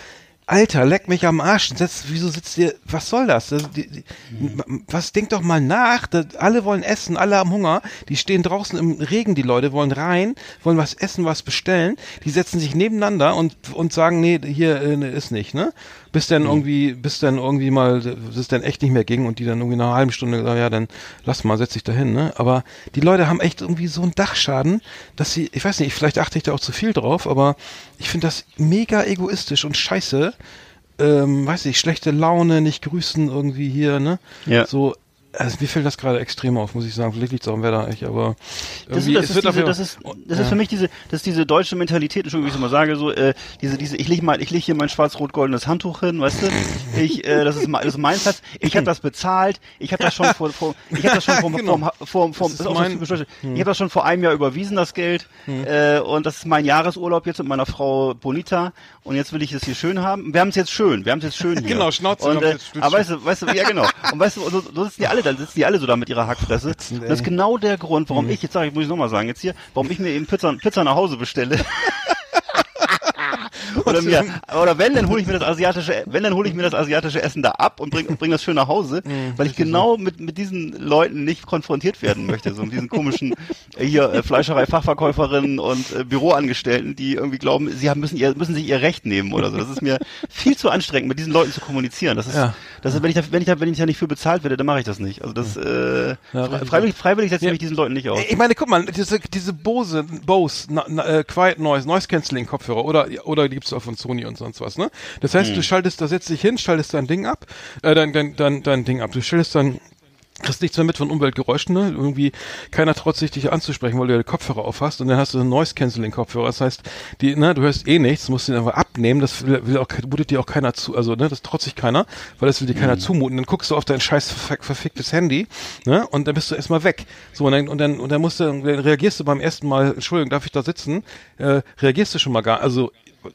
Alter, leck mich am Arsch. Setz, wieso sitzt ihr? Was soll das? das die, die, Was denk doch mal nach. Das, alle wollen essen, alle haben Hunger. Die stehen draußen im Regen, die Leute wollen rein, wollen was essen, was bestellen. Die setzen sich nebeneinander und und sagen, nee, hier äh, ne, ist nicht, ne? Bis dann irgendwie, bis dann irgendwie mal, bis es dann echt nicht mehr ging und die dann irgendwie nach einer halben Stunde gesagt, ja, dann lass mal, setz dich dahin, ne? Aber die Leute haben echt irgendwie so einen Dachschaden, dass sie, ich weiß nicht, vielleicht achte ich da auch zu viel drauf, aber ich finde das mega egoistisch und scheiße. Ähm, weiß ich, schlechte Laune, nicht grüßen irgendwie hier, ne? Ja. So, Also mir fällt das gerade extrem auf, muss ich sagen. Vielleicht liegt es auch am Wetter, ich, aber Das, ist wird diese, dafür- das ist, das ist ja. für mich diese, das ist diese deutsche Mentalität, Entschuldigung, wie ich es mal sage, so, äh, diese, diese, ich leg mal, ich leg hier mein schwarz-rot-goldenes Handtuch hin, weißt du, ich, äh, das ist, mein- das ist mein Platz, ich habe das bezahlt, ich habe das schon vor, vor ich habe das schon <laughs> vor, Genau. vor, vor, vor, Das das ist ist auch so mein- typisch deutsch. ich habe das schon vor einem Jahr überwiesen, das Geld, äh, und das ist mein Jahresurlaub jetzt mit meiner Frau Bonita, und jetzt will ich es hier schön haben. Wir haben es jetzt schön, wir haben es jetzt schön <laughs> hier. Genau, Schnauze, Und, äh, jetzt schön. aber weißt du, weißt du, ja genau. Und weißt du, so, so sitzen die alle, da sitzen die alle so da mit ihrer Hackfresse. Und das ist genau der Grund, Mhm. warum ich, jetzt sage ich, muss ich nochmal sagen, jetzt hier, warum ich mir eben Pizza, Pizza nach Hause bestelle. <laughs> oder mir, <laughs> oder wenn, dann hole ich mir das asiatische, wenn, dann hole ich mir das asiatische Essen da ab und bring, bring das schön nach Hause, <laughs> Mhm, weil ich genau mit, mit diesen Leuten nicht konfrontiert werden möchte, so mit diesen komischen, <laughs> äh, hier, äh, Fleischerei-Fachverkäuferinnen und äh, Büroangestellten, die irgendwie glauben, sie haben, müssen ihr, müssen sich ihr Recht nehmen oder so. Das ist mir viel zu anstrengend, mit diesen Leuten zu kommunizieren. Das ist, Ja. das ist, wenn ich da, wenn ich da, wenn ich da nicht für bezahlt werde, dann mache ich das nicht. Also das, äh, Ja, richtig. freiwillig, freiwillig setze ich Ja. mich diesen Leuten nicht aus. Ich meine, guck mal, diese, diese Bose, Bose, na, na, äh, Quiet Noise, Noise Cancelling Kopfhörer oder, oder die gibt's auch von Sony und sonst was, ne? Das heißt, du schaltest, da setzt dich hin, schaltest dein Ding ab, äh, dein, dein, dein, dein Ding ab. Du schaltest dann, kriegst nichts mehr mit von Umweltgeräuschen, ne? Irgendwie keiner traut sich dich anzusprechen, weil du ja Kopfhörer auf hast und dann hast du einen Noise Cancelling Kopfhörer. Das heißt, die, ne, du hörst eh nichts, musst den einfach abnehmen, das will, will auch, mutet dir auch keiner zu, also, ne, das traut sich keiner, weil das will dir keiner zumuten. Dann guckst du auf dein scheiß ver verficktes Handy, ne, und dann bist du erstmal weg. So, und dann, und dann, und dann musst du, dann reagierst du beim ersten Mal, Entschuldigung, darf ich da sitzen, äh, reagierst du schon mal gar, also,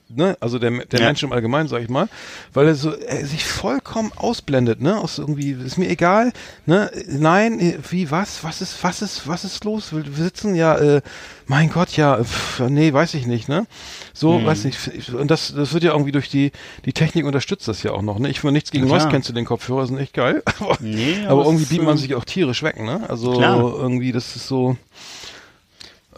ne, also der, der Ja. Mensch im Allgemeinen, sag ich mal, weil er so er sich vollkommen ausblendet, ne, aus irgendwie ist mir egal, ne, nein, wie was, was ist, was ist, was ist los? Wir wir sitzen ja, äh, mein Gott, ja, pff, nee, weiß ich nicht, ne, so, Mhm. weiß nicht, ich- und das, das wird ja irgendwie durch die die Technik unterstützt das ja auch noch, ne, ich will nichts gegen Ja, klar. Noise Cancelling Kopfhörer, sind echt geil, <laughs> aber, Nee, aber irgendwie beamt man äh, sich auch tierisch weg, ne, also Klar. irgendwie, das ist so.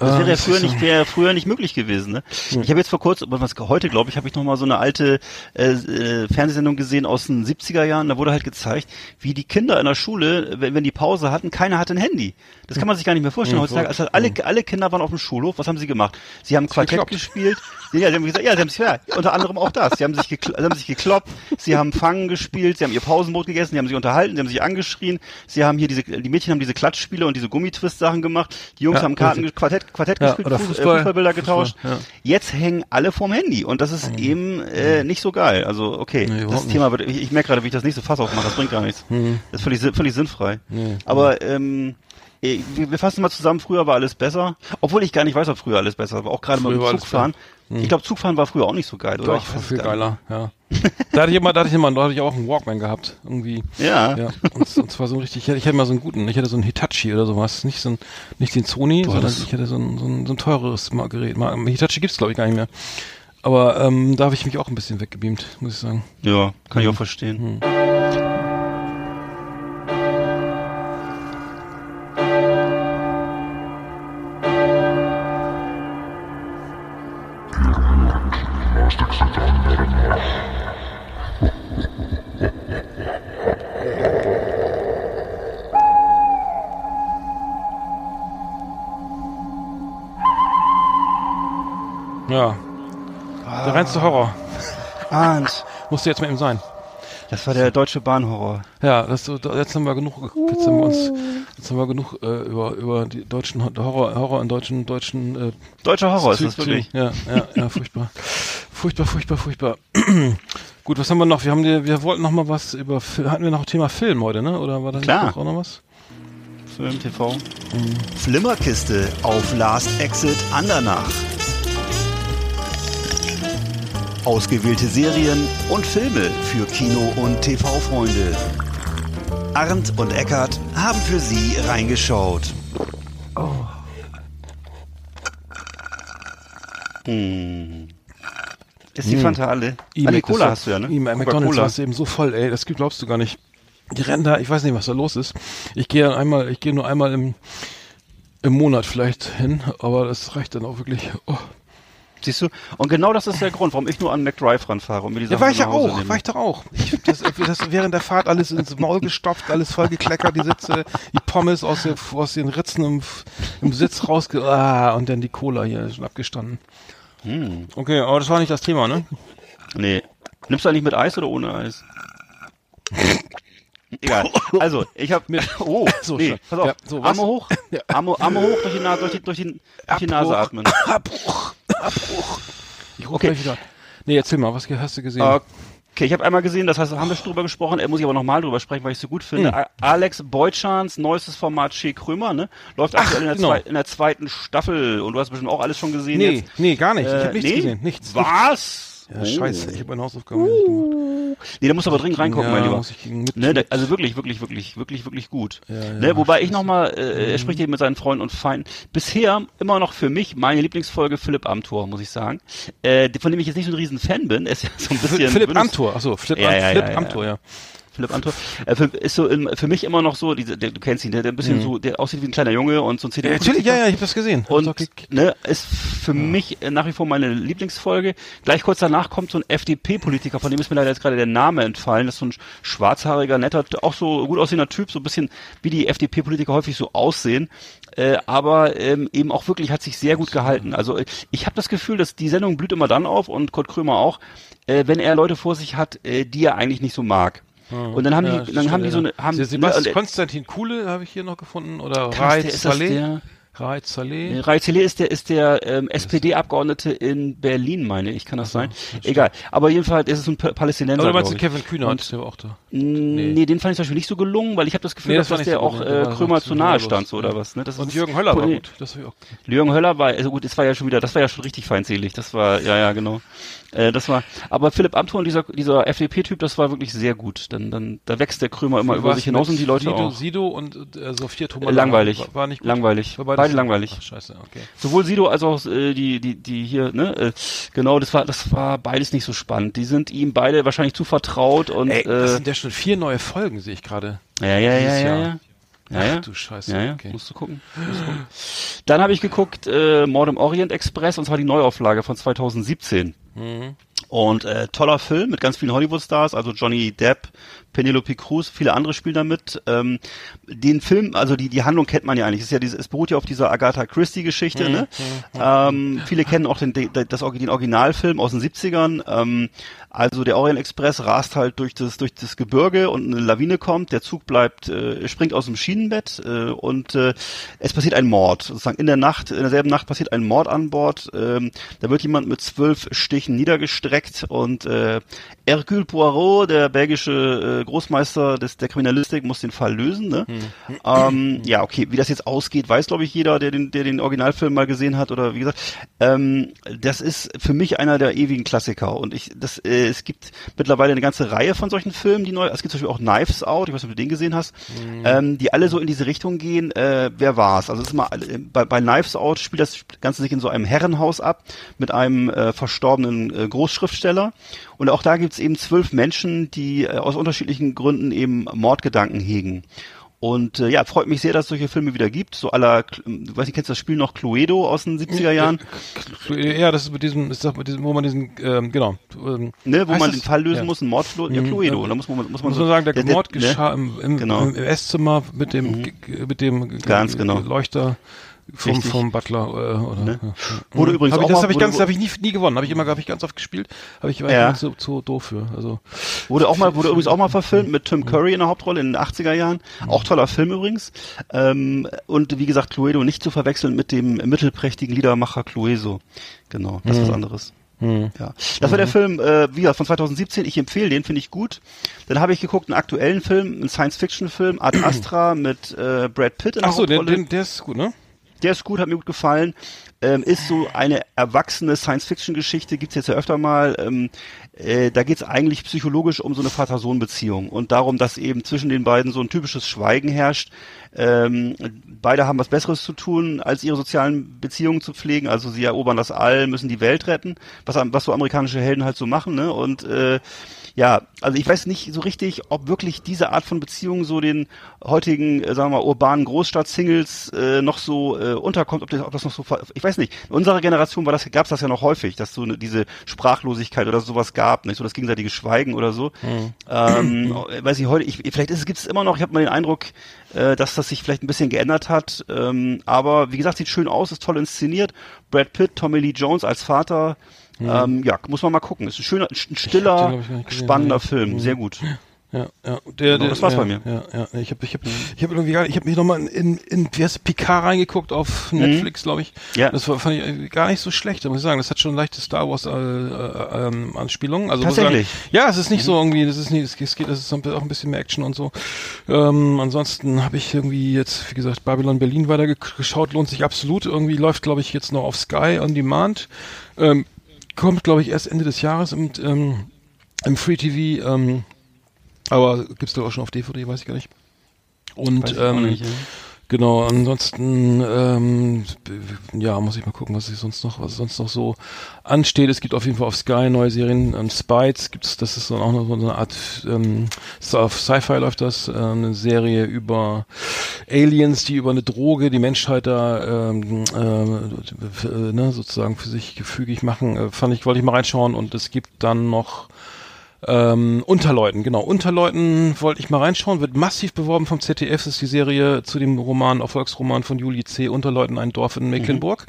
Das wäre äh, ja früher nicht, wäre früher nicht möglich gewesen. Ne? Ich habe jetzt vor kurzem, was heute glaube ich, habe ich noch mal so eine alte äh, äh, Fernsehsendung gesehen aus den 70er Jahren. Da wurde halt gezeigt, wie die Kinder in der Schule, wenn, wenn die Pause hatten, keiner hatte ein Handy. Das kann man sich gar nicht mehr vorstellen. Ja, Heutzutage, also alle, alle Kinder waren auf dem Schulhof. Was haben sie gemacht? Sie haben Quartett gekloppt. gespielt. Ja, sie haben gesagt, ja, sie haben sich, ja, unter anderem auch das. Sie haben sich, gekl sie haben sich gekloppt, sie haben Fangen gespielt, sie haben ihr Pausenbrot gegessen, sie haben sich unterhalten, sie haben sich angeschrien, sie haben hier diese, die Mädchen haben diese Klatschspiele und diese Gummitwist-Sachen gemacht, die Jungs Ja, haben Karten. Quartett, Quartett Ja, gespielt, Fuß, Fußball. Fußballbilder getauscht. Fußball, ja. Mhm. Jetzt hängen alle vorm Handy und das ist eben äh, nicht so geil. Also okay, Nee, das Thema wird, ich, ich merke gerade, wie ich das nächste Fass aufmache, das bringt gar nichts. Mhm. Das ist völlig, völlig sinnfrei. Aber ähm, wir fassen mal zusammen, früher war alles besser. Obwohl ich gar nicht weiß, ob früher alles besser war. Auch gerade mal mit Zugfahren. Ich glaube, Zugfahren war früher auch nicht so geil, oder? Doch, ich viel geiler, ja. <laughs> da hatte ich immer, da hatte ich immer, da hatte ich auch einen Walkman gehabt, irgendwie. Ja. Ja, und, und zwar so ein richtig, ich hatte, ich hatte mal so einen guten, ich hatte so einen Hitachi oder sowas, nicht so ein, nicht den Sony, sondern das- ich hatte so ein, so ein, so ein teureres Gerät. Hitachi gibt's glaube ich gar nicht mehr. Aber ähm, da habe ich mich auch ein bisschen weggebeamt, muss ich sagen. Ja, kann ich Mhm. auch verstehen. Ja. Reinste Horror. Arndt, Musste jetzt mit ihm sein. das war der deutsche Bahnhorror. Ja, das, jetzt haben wir genug, jetzt haben wir uns, jetzt haben wir genug äh, über über die deutschen Horror, Horror in deutschen deutschen äh, Deutscher Horror ist Zu- das wirklich. Ja, ja, ja, furchtbar. <laughs> furchtbar, furchtbar, furchtbar. <clears throat> Gut, was haben wir noch? Wir haben die, wir wollten noch mal was über hatten wir noch Thema Film heute, ne? Oder war da nicht Klar. noch auch noch was? Film TV. Flimmerkiste auf Last Exit Andernach. Ausgewählte Serien und Filme für Kino- und TV-Freunde. Arndt und Eckart haben für Sie reingeschaut. Ist die Fanta alle? Ah, nee, Cola hast du ja, ne? I- McDonalds warst du eben so voll, ey, das glaubst du gar nicht. Die rennen da, ich weiß nicht, was da los ist. Ich gehe einmal, ich gehe nur einmal im, im Monat vielleicht hin, aber das reicht dann auch wirklich. Oh. Siehst du? Und genau das ist der Grund, warum ich nur an McDrive ranfahre und mir die Ja, Sachen war ich ja auch, nehme. war ich doch auch. Ich, das, das während der Fahrt alles ins Maul gestopft, alles voll gekleckert, die Sitze, die Pommes aus, der, aus den Ritzen im, im Sitz rausge... Ah, und dann die Cola hier schon abgestanden. Hm. Okay, aber das war nicht das Thema, ne? Nee. Nimmst du eigentlich mit Eis oder ohne Eis? Egal. <laughs> Also, ich habe <laughs> oh, So, nee, pass auf. Ja, so? Arme hoch. <laughs> Arme, Arme hoch durch die Nase, durch die, durch die, durch die Nase atmen. Abbruch. Abbruch. Ich rufe Okay. gleich wieder. Nee, erzähl mal, was hast du gesehen? Okay, ich habe einmal gesehen, das heißt, haben wir schon drüber gesprochen, äh, muss ich aber nochmal drüber sprechen, weil ich es so gut finde. A- Alex Beutschans neuestes Format Che Krömer, ne? Läuft aktuell in der, genau. zwei, in der zweiten Staffel und du hast bestimmt auch alles schon gesehen nee, jetzt. nee, gar nicht. ich Äh, habe nichts nee? gesehen. Nichts. Was? Ja, Oh. scheiße, ich habe meine Hausaufgaben nicht gemacht. Nee, da musst du aber dringend reingucken, ja, mein Lieber. Ne, da, also wirklich, wirklich, wirklich, wirklich, wirklich gut. Ja, ja, ne, wobei ich nochmal, äh, er spricht eben mit seinen Freunden und Feinden. Bisher immer noch für mich meine Lieblingsfolge Philipp Amthor, muss ich sagen. Äh, von dem ich jetzt nicht so ein riesen Fan bin. Er ist ja so ein bisschen. Philipp Amthor, achso, Philipp, Ja, Am- Philipp. Amthor, ja. Philipp Amthor. Äh, ist so in, für mich immer noch so, diese, der, du kennst ihn, der, der ein bisschen so, der aussieht wie ein kleiner Junge und so ein. Mhm. ja natürlich, ja, ja, ich habe das gesehen. Und ne, ist für mich äh, nach wie vor meine Lieblingsfolge. Gleich kurz danach kommt so ein FDP-Politiker, von dem ist mir leider jetzt gerade der Name entfallen. Das ist so ein schwarzhaariger, netter, auch so gut aussehender Typ, so ein bisschen wie die FDP-Politiker häufig so aussehen. Äh, aber ähm, eben auch wirklich hat sich sehr gut gehalten. Also äh, ich habe das Gefühl, dass die Sendung blüht immer dann auf und Kurt Krömer auch, äh, wenn er Leute vor sich hat, äh, die er eigentlich nicht so mag. Und dann haben ja, die, dann haben die so eine, haben, Se- Sebastian ne, Konstantin Kuhle habe ich hier noch gefunden oder das das Saleh. der- Raed Saleh. Ist der ist der ähm, SPD-Abgeordnete in Berlin, meine ich, kann das sein? Egal. Aber jedenfalls ist es ein Pa- Palästinenser. Oder meinst du. Kevin Kühnert, Und- der war auch da. Nee. nee, den fand ich zum Beispiel nicht so gelungen, weil ich habe das Gefühl, Nee, dass das dass der so auch äh, Krömer zu nahe stand, so, oder ja. was? Ne? Das Und ist- Jürgen Höller war gut. Das war auch Jürgen Höller war, also gut, das war ja schon wieder, das war ja schon richtig feindselig. Das war, ja, ja, genau. Äh, das war, aber Philipp Amthor und dieser, dieser FDP-Typ, das war wirklich sehr gut. Dann, dann, da wächst der Krömer immer über sich hinaus und die Leute Sido, auch. Sido und äh, Sophia Thomas. Äh, langweilig. War, war nicht gut. Langweilig. War Beide langweilig. Ach, scheiße, okay. Sowohl Sido als auch äh, die, die, die hier, ne? Äh, genau, das war, das war beides nicht so spannend. Die sind ihm beide wahrscheinlich zu vertraut und Ey, das äh, sind ja schon vier neue Folgen, sehe ich gerade. ja, ja, ja, ja, ja. Ja, ja. Ach du Scheiße, Ja, ja, okay. musst du gucken. Musst du gucken. Dann habe ich geguckt äh, Mord im Orient Express und zwar die Neuauflage von 2017. Mhm. Und äh, toller Film mit ganz vielen Hollywood-Stars, also Johnny Depp, Penelope Cruz, viele andere spielen damit. Ähm, den Film, also die die Handlung kennt man ja eigentlich. Es ist ja diese, es beruht ja auf dieser Agatha Christie-Geschichte. Mhm. Ne? Ähm, viele kennen auch den, den, das, den Originalfilm aus den 70ern. Ähm, also der Orient Express rast halt durch das durch das Gebirge und eine Lawine kommt. Der Zug bleibt, äh, springt aus dem Schienenbett äh, und äh, es passiert ein Mord. Sozusagen in der Nacht, in derselben Nacht passiert ein Mord an Bord. Ähm, da wird jemand mit zwölf Stichen niedergestreckt und äh, Hercule Poirot, der belgische äh, Großmeister des, der Kriminalistik, muss den Fall lösen. Ne? Ähm, ja, okay, wie das jetzt ausgeht, weiß glaube ich jeder, der den, der den Originalfilm mal gesehen hat oder wie gesagt. Ähm, das ist für mich einer der ewigen Klassiker und ich, das, äh, es gibt mittlerweile eine ganze Reihe von solchen Filmen, die neu, es gibt zum Beispiel auch Knives Out, ich weiß nicht, ob du den gesehen hast, ähm, die alle so in diese Richtung gehen. Äh, wer war's? Also es ist mal äh, bei, bei Knives Out spielt das Ganze sich in so einem Herrenhaus ab mit einem äh, verstorbenen äh, Großschriftsteller und auch da gibt's eben zwölf Menschen, die äh, aus unterschiedlichen Gründen eben Mordgedanken hegen. Und äh, ja, freut mich sehr, dass es solche Filme wieder gibt. So aller, du weißt nicht, kennst du das Spiel noch Cluedo aus den 70er Jahren? Ja, das ist mit diesem, ist das mit diesem, wo man diesen, ähm, genau. Ähm, Ne, wo man das? den Fall lösen ja. muss, ein Mord, ja, Mhm, Cluedo. ja. Da muss man, muss man, Muss man sagen, der, Mord ne? geschah im, im, Genau. im Esszimmer mit dem, g- mit dem Ganz genau. Leuchter vom, Richtig. vom Butler. Äh, oder, Ne? ja. Wurde übrigens hab ich, auch das habe ich ganz, habe ich nie, nie gewonnen. Habe ich immer, habe ich ganz oft gespielt. Habe ich war Ja. zu, zu doof für. Also Wurde auch mal, wurde übrigens auch mal verfilmt mit Tim Curry in der Hauptrolle in den 80er Jahren. Auch toller Film übrigens. Ähm, und wie gesagt, Cluedo nicht zu verwechseln mit dem mittelprächtigen Liedermacher Clueso. Genau, das ist was anderes. Ja. Das war der Film, äh, wie gesagt, von 2017. Ich empfehle den, finde ich gut. Dann habe ich geguckt, einen aktuellen Film, einen Science-Fiction-Film, Ad <clears throat> Astra mit äh, Brad Pitt in der Ach so, den, Hauptrolle. den, der ist gut, ne? Der ist gut, hat mir gut gefallen. Ähm, ist so eine erwachsene Science-Fiction-Geschichte, gibt's jetzt ja öfter mal. Ähm, äh, da geht's eigentlich psychologisch um so eine Vater-Sohn-Beziehung und darum, dass eben zwischen den beiden so ein typisches Schweigen herrscht. Ähm, beide haben was Besseres zu tun, als ihre sozialen Beziehungen zu pflegen. Also sie erobern das All, müssen die Welt retten, was, was so amerikanische Helden halt so machen. Ne? Und äh, ja, also ich weiß nicht so richtig, ob wirklich diese Art von Beziehung so den heutigen, äh, sagen wir mal, urbanen Großstadt-Singles äh, noch so äh, unterkommt, ob das, ob das noch so, ich weiß nicht. In unserer Generation war das, gab es das ja noch häufig, dass so eine, diese Sprachlosigkeit oder sowas gab, nicht so das gegenseitige Schweigen oder so. Ähm, <clears throat> äh, weiß ich heute, ich, vielleicht gibt es immer noch. Ich habe mal den Eindruck, äh, dass das sich vielleicht ein bisschen geändert hat. Ähm, aber wie gesagt, sieht schön aus, ist toll inszeniert. Brad Pitt, Tommy Lee Jones als Vater. Ähm, ja, muss man mal gucken. Ist ein schöner, ein stiller, nicht gesehen, spannender nee. Film. Sehr gut. Ja, ja. Der, der, das war's ja, bei mir. Ja, ja. Ich habe ich hab, ich hab irgendwie gar, ich habe mich nochmal in, in, wie heißt Picard reingeguckt auf Netflix, glaube ich. Mhm. Ja. Das war, fand ich gar nicht so schlecht, muss ich sagen. Das hat schon leichte Star Wars äh, äh, ähm, Anspielungen. Also Tatsächlich? Sagen, ja, es ist nicht so irgendwie, das ist nicht, es es geht, es ist auch ein bisschen mehr Action und so. Ähm, ansonsten habe ich irgendwie jetzt, wie gesagt, Babylon Berlin weitergeschaut, lohnt sich absolut. Irgendwie läuft, glaube ich, jetzt noch auf Sky on Demand. Ähm, kommt, glaube ich, erst Ende des Jahres im, ähm, im Free TV. Ähm, aber gibt's doch auch schon auf DVD, weiß ich gar nicht. Und ähm, nicht, ja. Genau, ansonsten ähm, ja, muss ich mal gucken, was ich sonst noch, was sonst noch so ansteht. Es gibt auf jeden Fall auf Sky neue Serien, ähm, Spites gibt's, das ist dann auch noch so eine Art ähm, auf Sci-Fi läuft das, äh, eine Serie über Aliens, die über eine Droge die Menschheit da ähm, äh, äh, ne, sozusagen für sich gefügig machen. Äh, fand ich, wollte ich mal reinschauen und es gibt dann noch ähm, Unterleuten, genau. Unterleuten wollte ich mal reinschauen, wird massiv beworben vom ZDF. Das ist die Serie zu dem Roman, Erfolgsroman von Juli C. Unterleuten, ein Dorf in Mecklenburg,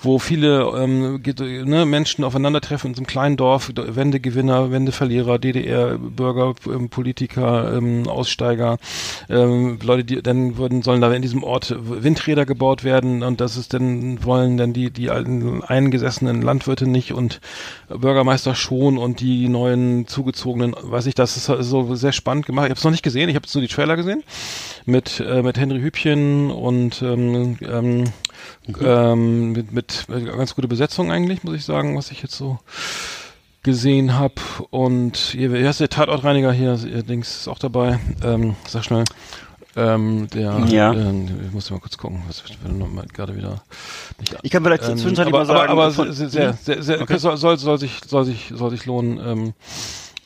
wo viele ähm, ne, Menschen aufeinandertreffen in so einem kleinen Dorf, Wendegewinner, Wendeverlierer, DDR-Bürger, ähm, Politiker, ähm, Aussteiger, ähm, Leute, die dann würden, sollen da in diesem Ort Windräder gebaut werden und das ist dann, wollen dann die, die alten eingesessenen Landwirte nicht und Bürgermeister schon und die neuen zugezogenen, weiß ich, das ist so sehr spannend gemacht. Ich habe es noch nicht gesehen, ich habe nur die Trailer gesehen mit äh, mit Henry Hübchen und ähm, ähm, ähm, mit, mit, ganz gute Besetzung eigentlich, muss ich sagen, was ich jetzt so gesehen habe und hier, hier ist der Tatortreiniger hier, ihr Dings ist auch dabei. Ähm, sag schnell. Ähm, der, Ja. ähm, ich muss mal kurz gucken, was ich gerade wieder nicht Ich kann vielleicht ähm, zwischenzeitlich aber, mal sagen. aber, aber von- sehr, sehr, Mhm. sehr, sehr Okay. soll, soll, soll sich, soll sich, soll sich lohnen. Ähm,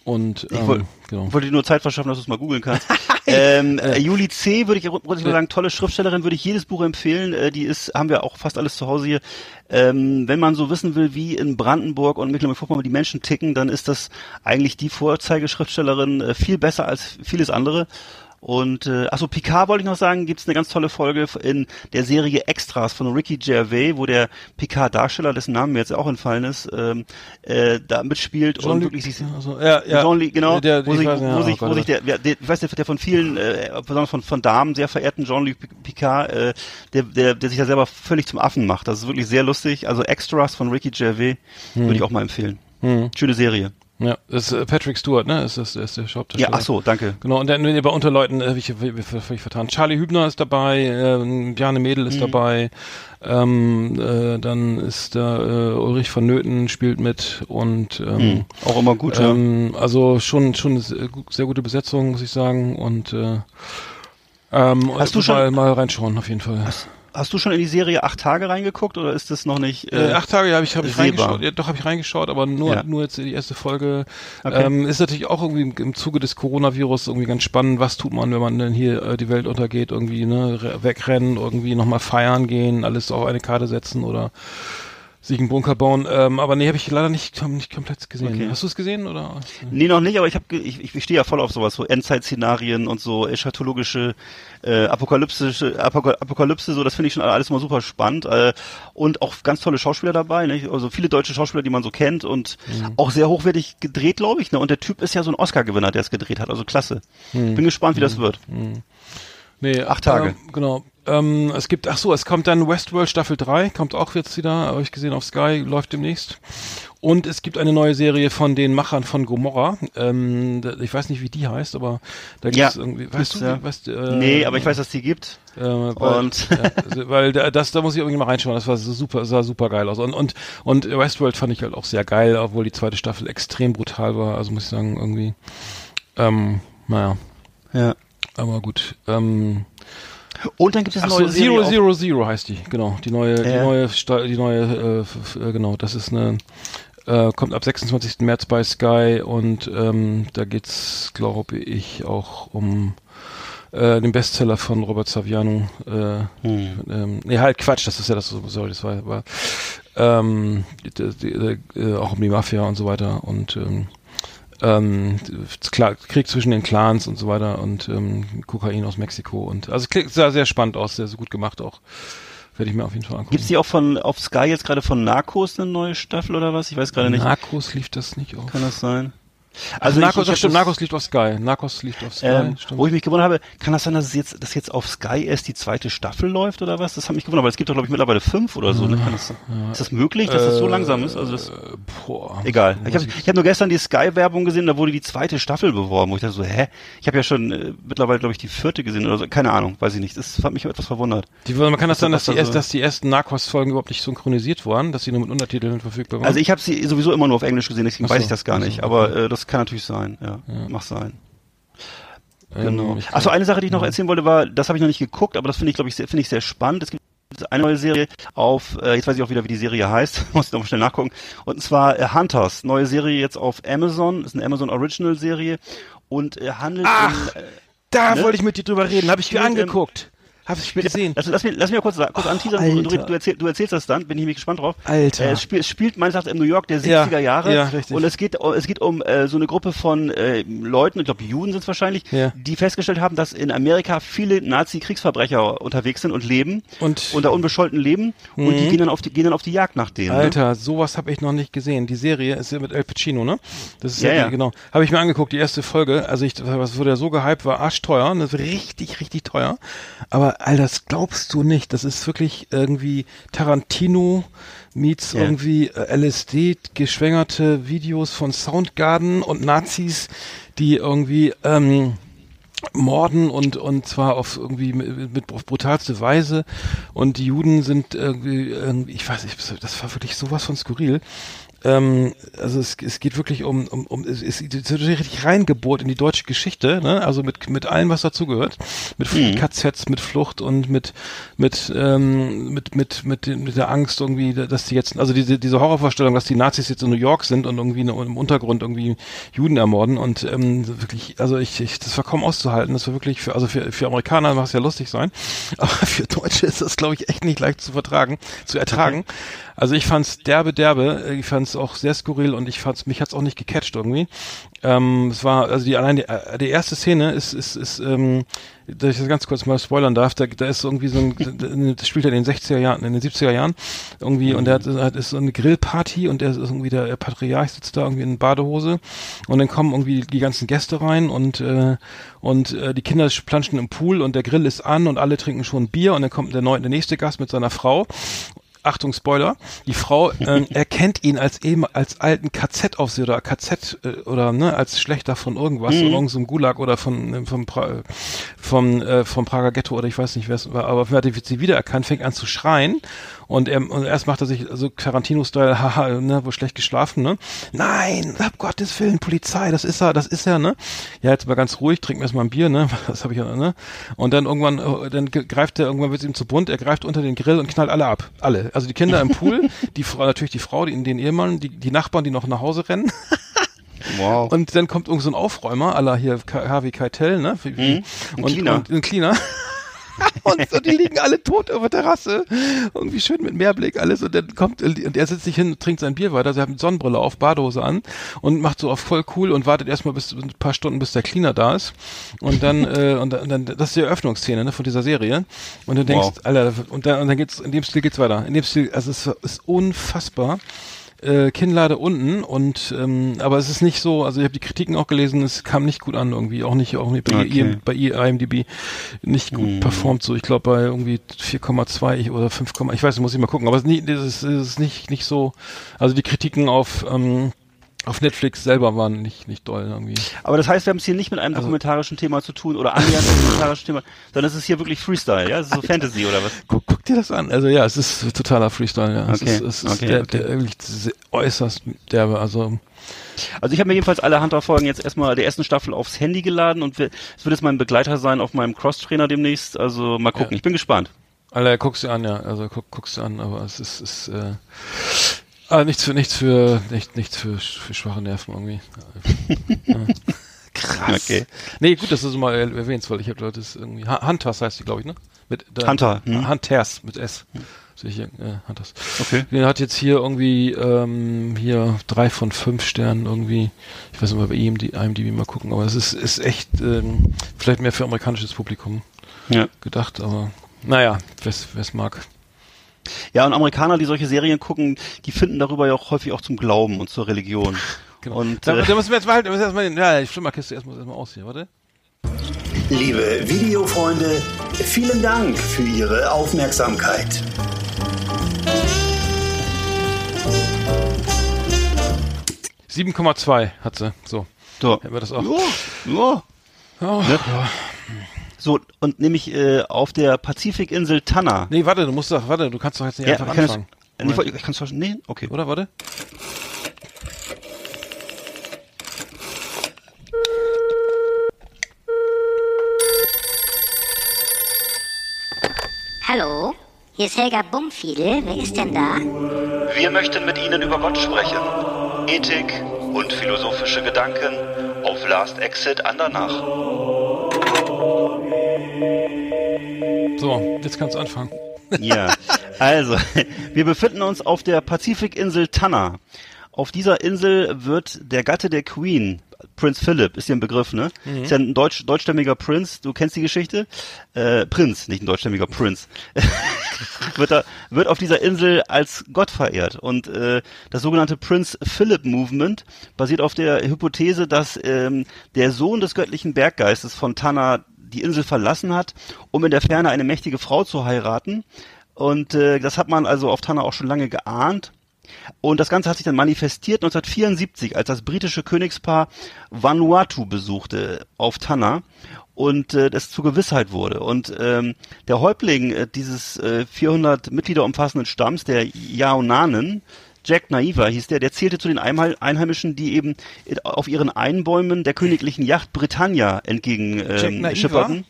und Ich ähm, wollt- genau. Ich wollte dir nur Zeit verschaffen, dass du es mal googeln kannst. <laughs> ähm, äh, Juli C. würde ich, würde ich mal sagen, tolle Schriftstellerin, würde ich jedes Buch empfehlen. Äh, die ist, haben wir auch fast alles zu Hause hier. Ähm, wenn man so wissen will, wie in Brandenburg und Mecklenburg-Vorpommern die Menschen ticken, dann ist das eigentlich die Vorzeigeschriftstellerin äh, viel besser als vieles andere. Und äh, achso, Picard wollte ich noch sagen, gibt's eine ganz tolle Folge in der Serie Extras von Ricky Gervais, wo der Picard-Darsteller, dessen Namen mir jetzt auch entfallen ist, ähm, äh, da mitspielt und Jean-Luc, wirklich sich ja, also, ja, ja. Jean-Luc, genau, Der, wo ich sich, weiß, ja, wo oh sich, Gott, wo sich der, der, der, ich weiß, der, der von vielen, äh, besonders von, von Damen sehr verehrten Jean-Luc Picard, äh, der, der, der sich ja selber völlig zum Affen macht. Das ist wirklich sehr lustig. Also Extras von Ricky Gervais Hm. würde ich auch mal empfehlen. Schöne Serie. Ja, das ist äh, Patrick Stewart, ne? Ist das, ist der Hauptdarsteller. Ja, ach so, danke. Genau, und dann bei Unterleuten, äh, ich, ich, ich, völlig vertan. Charlie Hübner ist dabei, ähm, Bjarne Mädel Mhm. ist dabei, ähm, äh, dann ist da äh, Ulrich von Nöten spielt mit und ähm, Hm. Auch immer gut, ja. Ähm, also schon schon eine sehr, gu- sehr gute Besetzung, muss ich sagen. Und äh, ähm, Hast du mal, schon- mal reinschauen auf jeden Fall. Hast du schon in die Serie acht Tage reingeguckt oder ist das noch nicht? Äh, acht Tage habe ich, hab ich reingeschaut. Ja, doch habe ich reingeschaut, aber nur Ja. nur jetzt die erste Folge. Okay. Ähm, ist natürlich auch irgendwie im, im Zuge des Coronavirus irgendwie ganz spannend. Was tut man, wenn man dann hier äh, die Welt untergeht? Irgendwie ne re- wegrennen, irgendwie nochmal feiern gehen, alles auf eine Karte setzen oder sich einen Bunker bauen. Ähm, aber nee, habe ich leider nicht, nicht komplett gesehen. Okay. Hast du es gesehen oder? Nee, noch nicht, aber ich habe ich, ich stehe ja voll auf sowas, so Endzeit-Szenarien und so eschatologische, äh, apokalyptische Apoka Apokalypse, so das finde ich schon alles mal super spannend äh, und auch ganz tolle Schauspieler dabei, ne? also viele deutsche Schauspieler, die man so kennt und Mhm. auch sehr hochwertig gedreht, glaube ich, ne? Und der Typ ist ja so ein Oscar-Gewinner, der es gedreht hat, also klasse. Mhm. Bin gespannt, wie das wird. Nee, Acht Tage. Ähm, genau. Ähm, es gibt, ach so, es kommt dann Westworld Staffel 3, kommt auch jetzt wieder, habe ich gesehen auf Sky, läuft demnächst. Und es gibt eine neue Serie von den Machern von Gomorra. Ähm, ich weiß nicht, wie die heißt, aber da Ja, gibt's irgendwie, weißt du, ja. weißt, äh, nee, aber ich weiß, dass die gibt. äh, weil, Und- <laughs> ja, also, weil da- das, da muss ich irgendwie mal reinschauen. Das war so super, sah super geil aus. Und und und Westworld fand ich halt auch sehr geil, obwohl die zweite Staffel extrem brutal war. Also muss ich sagen, irgendwie, ähm, naja, Ja. aber gut. Ähm, Und dann gibt es eine Ach neue so, Serie Zero Zero Zero heißt die, genau. Die neue, die Ja. neue, Sta- die neue, äh, f- äh, genau. Das ist eine, äh, kommt ab 26. März bei Sky und ähm, da geht's, glaube ich, auch um äh, den Bestseller von Robert Saviano. Äh, Hm. ähm, nee, halt Quatsch, das ist ja das, sorry, das war, war ähm, die, die, äh, auch um die Mafia und so weiter und ähm, ähm, Krieg zwischen den Clans und so weiter und ähm, Kokain aus Mexiko und also klingt- sah sehr spannend aus, sehr, sehr gut gemacht auch. Werde ich mir auf jeden Fall angucken. Gibt's die auch von auf Sky jetzt gerade von Narcos eine neue Staffel oder was? Ich weiß gerade nicht. Narcos lief das nicht auf. Kann das sein? Also ich- Narcos, ich das hab stimmt, das- Narcos liegt auf Sky. Narcos liegt auf Sky. Ähm, wo ich mich gewundert habe, kann das sein, dass es jetzt, dass jetzt auf Sky erst die zweite Staffel läuft oder was? Das hat mich gewundert, weil es gibt doch glaube ich mittlerweile fünf oder so. Ne? Das, Ist das möglich, dass das so langsam ist? Also das, Äh, boah. egal. Ich habe ich hab nur gestern die Sky-Werbung gesehen, da wurde die zweite Staffel beworben. Wo ich dachte so, hä? Ich habe ja schon äh, mittlerweile glaube ich die vierte gesehen oder so. Keine Ahnung, weiß ich nicht. Das hat mich etwas verwundert. Die, man kann das sein, dass was die, so- dass die ersten Narcos-Folgen überhaupt nicht synchronisiert waren, dass sie nur mit Untertiteln verfügbar waren? Also ich habe sie sowieso immer nur auf Englisch gesehen, deswegen so, weiß ich das gar ach so, nicht. Aber äh, das kann natürlich sein. Ja, mag sein. Ähm, Genau. ich- Achso, eine Sache, die ich noch erzählen wollte, war, das habe ich noch nicht geguckt, aber das finde ich, glaube ich, sehr, finde ich sehr spannend. Es gibt eine neue Serie auf, äh, jetzt weiß ich auch wieder, wie die Serie heißt, <laughs> muss ich noch mal schnell nachgucken. Und zwar äh, Hunters, neue Serie jetzt auf Amazon, ist eine Amazon Original Serie und äh, handelt Ach, in, äh, Da ne? wollte ich mit dir drüber reden, habe ich mir angeguckt. Habe ich mir gesehen. Also lass mich, lass mich mal kurz, kurz anteasern, du, du, erzähl, du erzählst das dann, bin ich mich gespannt drauf. Alter. Äh, es, spiel, es spielt meines Erachtens in New York der Ja, 70er Jahre ja, richtig. und es geht, es geht um äh, so eine Gruppe von äh, Leuten, ich glaube Juden sind es wahrscheinlich, Ja. die festgestellt haben, dass in Amerika viele Nazi-Kriegsverbrecher unterwegs sind und leben Und- unter unbescholten leben und die gehen dann auf die, gehen dann auf die Jagd nach denen. Ne? Alter, sowas habe ich noch nicht gesehen. Die Serie ist ja mit El Pacino, ne? Das ist Ja, ja, ja. genau. Habe ich mir angeguckt, die erste Folge. Also ich, was wurde ja so gehypt, war arschteuer. Das ist richtig, richtig teuer. Aber Alter, das glaubst du nicht. Das ist wirklich irgendwie Tarantino meets Ja. irgendwie äh, LSD geschwängerte Videos von Soundgarden und Nazis, die irgendwie ähm, morden und und zwar auf irgendwie mit, mit auf brutalste Weise und die Juden sind irgendwie, irgendwie ich weiß nicht das war wirklich sowas von skurril ähm, also es, es geht wirklich um, um, um es ist es wird richtig reingebohrt in die deutsche Geschichte, ne? Also mit mit allem, was dazugehört, mit Mhm. KZs, mit Flucht und mit mit ähm, mit mit mit, mit der Angst irgendwie, dass die jetzt, also diese diese Horrorvorstellung, dass die Nazis jetzt in New York sind und irgendwie ne- im Untergrund irgendwie Juden ermorden und ähm, wirklich, also ich, ich das war kaum auszuhalten. Das war wirklich für also für für Amerikaner mag es ja lustig sein, <laughs> aber für Deutsche ist das glaube ich echt nicht leicht zu vertragen, zu ertragen. Also ich fand's derbe, derbe. Ich fand's auch sehr skurril und ich fand's, mich hat's auch nicht gecatcht irgendwie. Ähm, es war, also die allein die, äh, die erste Szene ist, ist, ist, ähm, dass ich das ganz kurz mal spoilern darf, da, da ist irgendwie so ein, <laughs> das spielt er in den 60er Jahren, in den 70er Jahren irgendwie und der hat, hat ist so eine Grillparty und der ist irgendwie der Patriarch sitzt da irgendwie in Badehose und dann kommen irgendwie die ganzen Gäste rein und äh, und äh, die Kinder planschen im Pool und der Grill ist an und alle trinken schon Bier und dann kommt der, neu, der nächste Gast mit seiner Frau Achtung Spoiler, die Frau <laughs> ähm, erkennt ihn als eben als alten KZ-Aufseher oder KZ äh, oder ne als Schlechter von irgendwas, mhm. irgendeinem Gulag oder von äh, vom pra vom äh, vom Prager Ghetto oder ich weiß nicht wer es war, aber sie wiedererkannt, fängt an zu schreien und, er, und erst macht er sich so Tarantino-Style, <laughs> haha, ne, wo schlecht geschlafen, ne? Nein, ab Gottes Willen, Polizei, das ist er, das ist er, ne? Ja, jetzt mal ganz ruhig, trinken wir erstmal ein Bier, ne? <laughs> Das habe ich ja, ne? Und dann irgendwann, äh, dann greift er, irgendwann wird es ihm zu bunt, er greift unter den Grill und knallt alle ab. Alle. Also die Kinder im <laughs> Pool, die Frau, natürlich die Frau, die, den Ehemann, die, die Nachbarn, die noch nach Hause rennen. Wow. Und dann kommt irgend so ein Aufräumer, aller hier Harvey Keitel, ne? Mhm. Ein und, Cleaner. und ein Cleaner. Und so, die liegen alle tot auf der Terrasse. Irgendwie schön mit Meerblick alles. Und dann kommt, und er setzt sich hin, trinkt sein Bier weiter. Sie hat Sonnenbrille auf, Badehose an und macht so auf voll cool und wartet erstmal bis ein paar Stunden, bis der Cleaner da ist. Und dann, <laughs> äh, und dann, dann, das ist die Eröffnungsszene, ne, von dieser Serie. Und du denkst, Wow. Alter, und dann, und dann geht's, in dem Stil geht's weiter. In dem Stil, also es ist unfassbar äh, Kinnlade unten und ähm, aber es ist nicht so, also ich habe die Kritiken auch gelesen, es kam nicht gut an irgendwie, auch nicht auch nicht bei, Okay. Bei IMDb nicht gut performt so. Ich glaube bei irgendwie 4,2 oder 5, ich weiß, nicht, muss ich mal gucken, aber es ist, es ist, es ist nicht nicht so, also die Kritiken auf ähm, auf Netflix selber waren nicht nicht doll irgendwie. Aber das heißt, wir haben es hier nicht mit einem Also dokumentarischen Thema zu tun oder annähernd dokumentarischen Thema, sondern es ist hier wirklich Freestyle, ja? Es ist so Fantasy oder was? Guck, guck dir das an. Also ja, es ist totaler Freestyle, ja. Es Okay, ist, es ist okay, der, okay. der wirklich äußerst derbe, also Also ich habe mir jedenfalls alle Hunter-Folgen jetzt erstmal der ersten Staffel aufs Handy geladen und es wird jetzt mein Begleiter sein auf meinem Cross-Trainer demnächst. Also mal gucken. Ja. Ich bin gespannt. Alter, guckst du an, ja. Also guck, guckst du an, aber es ist, ist äh, ah, nichts für nichts für nicht, nichts für, für schwache Nerven irgendwie. <laughs> ja. Krass. Okay. Nee, gut, dass du es mal er- erwähnst, weil ich habe Leute das irgendwie Hu- Hunters heißt die, glaube ich, ne? Mit der, Hunter, hm. Hunters mit S. Hier, äh, Hunters. Okay. Der hat jetzt hier irgendwie ähm, hier drei von fünf Sternen irgendwie. Ich weiß nicht mal bei IMDb, IMDb mal gucken, aber es ist, ist echt ähm, vielleicht mehr für amerikanisches Publikum Ja. gedacht, aber naja, wer es mag. Ja, und Amerikaner, die solche Serien gucken, die finden darüber ja auch häufig auch zum Glauben und zur Religion. Genau. Und, da, äh, da müssen wir jetzt mal, müssen wir erst mal, ja, die Flimmerkiste erstmal erstmal aus hier, warte. Liebe Videofreunde, vielen Dank für Ihre Aufmerksamkeit. Sieben Komma zwei hat sie. So. So. Hätten wir das auch. Ja, ja. Oh, Ne? So, und nämlich äh, auf der Pazifikinsel Tanna. Nee, warte, du musst doch, warte, du kannst doch jetzt nicht Ja, einfach ich kann es- anfangen. äh, nee, ich kann es nee, okay. Oder, warte? Hallo, hier ist Helga Bumfiedel. Wer ist denn da? Wir möchten mit Ihnen über Gott sprechen. Ethik und philosophische Gedanken auf Last Exit Andernach. So, jetzt kannst du anfangen. <laughs> Ja, also, wir befinden uns auf der Pazifikinsel Tanna. Auf dieser Insel wird der Gatte der Queen, Prinz Philip, ist hier ein Begriff, ne? Ist ja ein deutsch, deutschstämmiger Prinz, du kennst die Geschichte? Äh, Prinz, nicht ein deutschstämmiger Prinz. <laughs> wird, da, wird auf dieser Insel als Gott verehrt. Und äh, das sogenannte Prince Philip Movement basiert auf der Hypothese, dass ähm, der Sohn des göttlichen Berggeistes von Tanna die Insel verlassen hat, um in der Ferne eine mächtige Frau zu heiraten. Und äh, das hat man also auf Tanna auch schon lange geahnt. Und das Ganze hat sich dann manifestiert 1974, als das britische Königspaar Vanuatu besuchte auf Tanna und äh, das zur Gewissheit wurde. Und ähm, der Häuptling äh, dieses äh, 400 Mitglieder umfassenden Stamms, der Yaonanen, Jack Naiva hieß der, der zählte zu den Einheim- Einheimischen, die eben auf ihren Einbäumen der königlichen Yacht Britannia entgegen ähm, schipperten.